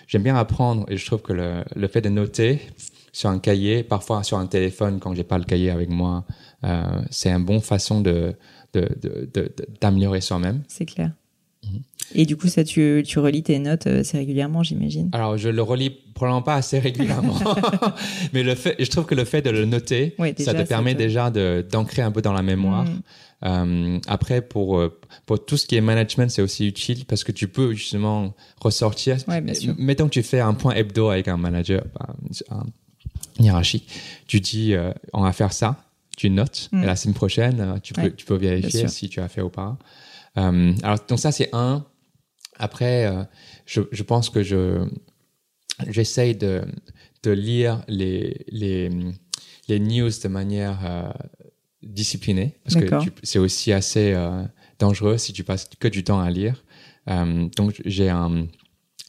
j'aime bien apprendre et je trouve que le, le fait de noter sur un cahier, parfois sur un téléphone quand j'ai pas le cahier avec moi, c'est une bonne façon de, de, de, de- de- d'améliorer soi-même. C'est clair. Et du coup, ça, tu, tu relis tes notes euh, assez régulièrement, j'imagine. Alors, je le relis probablement pas assez régulièrement, mais le fait, je trouve que le fait de le noter, Ouais, déjà, ça te ça permet te- déjà d'ancrer un peu dans la mémoire. Mhm. Euh, après, pour, euh, pour tout ce qui est management, c'est aussi utile parce que tu peux justement ressortir. Ouais, bien sûr. Mettons que tu fais un point hebdo avec un manager, un, un hiérarchie. Tu dis, euh, on va faire ça. Tu notes. Mm. Et la semaine prochaine, tu peux, Ouais, tu peux bien vérifier si tu as fait ou pas. Euh, alors, donc ça, c'est un. Après, euh, je, je pense que je, j'essaye de, de lire les, les, les news de manière euh, disciplinée parce que c'est aussi assez euh, dangereux si tu passes que du temps à lire. Donc j'ai un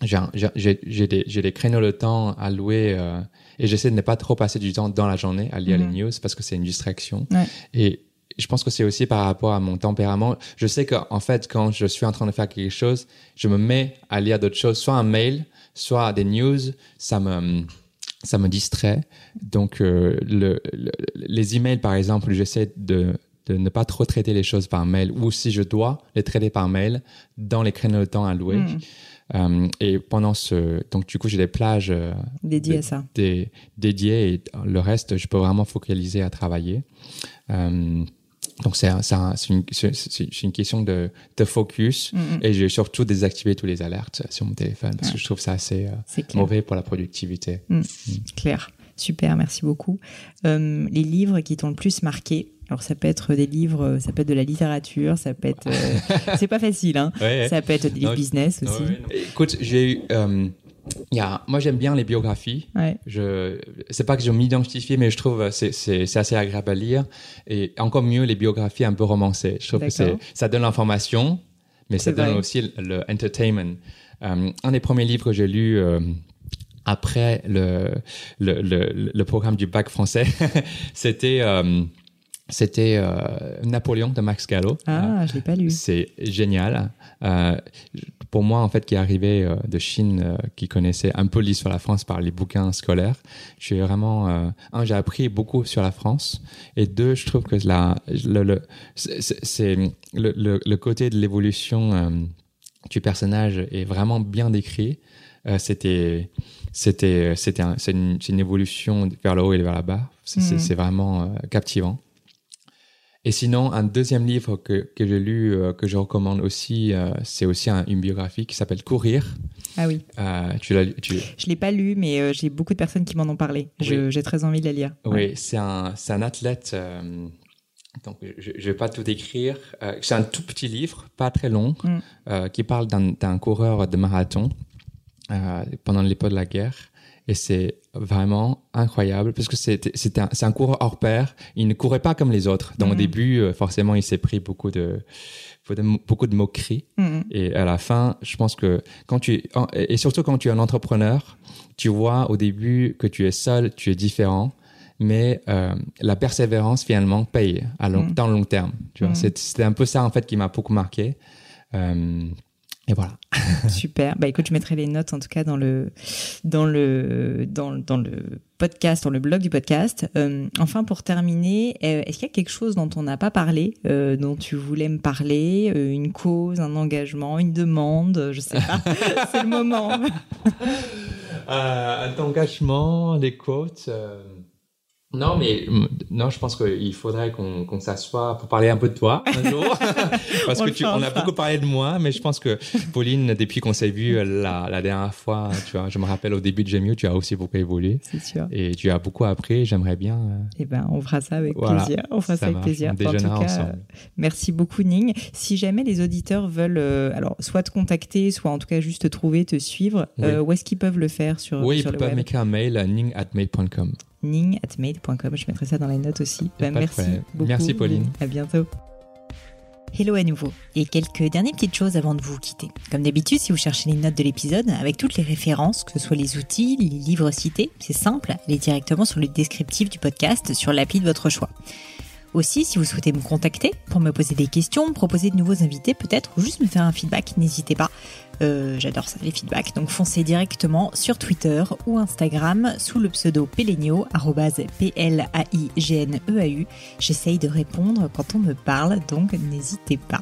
j'ai des, des créneaux de temps alloués euh, et j'essaie de ne pas trop passer du temps dans la journée à lire Mhm. les news parce que c'est une distraction. Ouais. Et je pense que c'est aussi par rapport à mon tempérament. Je sais qu'en fait, quand je suis en train de faire quelque chose, je me mets à lire d'autres choses, soit un mail, soit des news. Ça me, ça me distrait. Donc, euh, le, le- les emails, par exemple, j'essaie de, de ne pas trop traiter les choses par mail, ou si je dois les traiter par mail, dans les créneaux de temps alloués. Mhm. Euh, et pendant ce, donc du coup, j'ai des plages euh, Dédié de- à ça. des, dédiées et le reste, je peux vraiment focaliser à travailler. Euh, donc c'est un- c'est un- c'est une, une question de, de focus Mhm. et j'ai surtout désactivé tous les alertes sur mon téléphone parce que je trouve ça assez euh, mauvais pour la productivité. Clair. Super, merci beaucoup. Euh, les livres qui t'ont le plus marqué? Alors ça peut être des livres, ça peut être de la littérature, ça peut être. euh, c'est pas facile, hein. Ouais, Ça peut être des livres Non, business aussi. Écoute, j'ai eu, y a, moi j'aime bien les biographies. Ouais. Je, c'est pas que je m'identifie, mais je trouve euh, c'est, c'est, c'est assez agréable à lire. Et encore mieux, les biographies un peu romancées. Je trouve que c'est, ça donne l'information, mais ça donne aussi le, le entertainment. Euh, un des premiers livres que j'ai lu euh, après le, le, le, le programme du bac français, c'était, euh, c'était euh, Napoléon de Max Gallo. Ah, je l'ai pas lu. C'est génial. Euh, pour moi, en fait, qui est arrivé euh, de Chine, euh, qui connaissait un peu l'histoire de la France par les bouquins scolaires, je suis vraiment euh, un, j'ai appris beaucoup sur la France, et deux, je trouve que la, le, le, c'est, le, le, le côté de l'évolution euh, du personnage est vraiment bien décrit. C'était, c'était, c'était, un- c'est une, évolution vers le haut et vers le bas. C'est, c'est vraiment captivant. Et sinon, un deuxième livre que, que j'ai lu, euh, que je recommande aussi, euh, c'est aussi un- une biographie qui s'appelle Courir. Ah oui. Euh, tu l'as lu tu... Je l'ai pas lu, mais j'ai beaucoup de personnes qui m'en ont parlé. Oui. J'ai très envie de la lire. Oui, c'est un, un athlète. donc, je ne vais pas tout écrire. Euh, c'est un tout petit livre, pas très long, Mm. qui parle d'un coureur de marathon pendant l'époque de la guerre. Et c'est vraiment incroyable parce que c'est un, coureur hors pair. Il ne courait pas comme les autres. Donc, au Mhm. début, euh, forcément, il s'est pris beaucoup de, beaucoup de moqueries. Mhm. Et à la fin, je pense que quand tu et surtout quand tu es un entrepreneur, tu vois au début que tu es seul, tu es différent, mais euh, la persévérance finalement paye à long, Mm. dans le long terme. Tu vois, Mm. C'était un peu ça en fait qui m'a beaucoup marqué. Euh, et voilà. Super. Bah écoute, je mettrai les notes en tout cas dans le dans le dans, dans le podcast, dans le blog du podcast. Euh, enfin, pour terminer, euh, est-ce qu'il y a quelque chose dont on n'a pas parlé, euh, dont tu voulais me parler, euh, une cause, un engagement, une demande, je sais pas. C'est le moment. Euh, engagement, les quotes. Euh, Non, mais non, je pense qu'il faudrait qu'on s'assoie pour parler un peu de toi un jour, parce que tu, on a beaucoup parlé de moi, mais je pense que Pauline, depuis qu'on s'est vu la, la, dernière fois, tu vois, je me rappelle au début de Gemio, tu as aussi beaucoup évolué. C'est sûr. Et tu as beaucoup appris. J'aimerais bien. Euh, eh ben, on fera ça avec plaisir. On fera ça, avec plaisir. en tout cas, ensemble. merci beaucoup, Ning. Si jamais les auditeurs veulent, euh, alors, soit te contacter, soit en tout cas juste te trouver, te suivre, euh, où est-ce qu'ils peuvent le faire sur Oui, sur ils peuvent m'écrire un mail à ning@mail.com ning.mail.com. Je mettrai ça dans les notes aussi. Bah, merci beaucoup. Merci Pauline. À bientôt. Hello à nouveau. Et quelques dernières petites choses avant de vous quitter. Comme d'habitude, si vous cherchez les notes de l'épisode, avec toutes les références, que ce soit les outils, les livres cités, c'est simple, allez directement sur le descriptif du podcast sur l'appli de votre choix. Aussi, si vous souhaitez me contacter pour me poser des questions, me proposer de nouveaux invités peut-être, ou juste me faire un feedback, n'hésitez pas. Euh, j'adore ça, les feedbacks. Donc foncez directement sur Twitter ou Instagram sous le pseudo Pelenio, P-L-A-I-G-N-E-A-U. J'essaye de répondre quand on me parle, donc n'hésitez pas.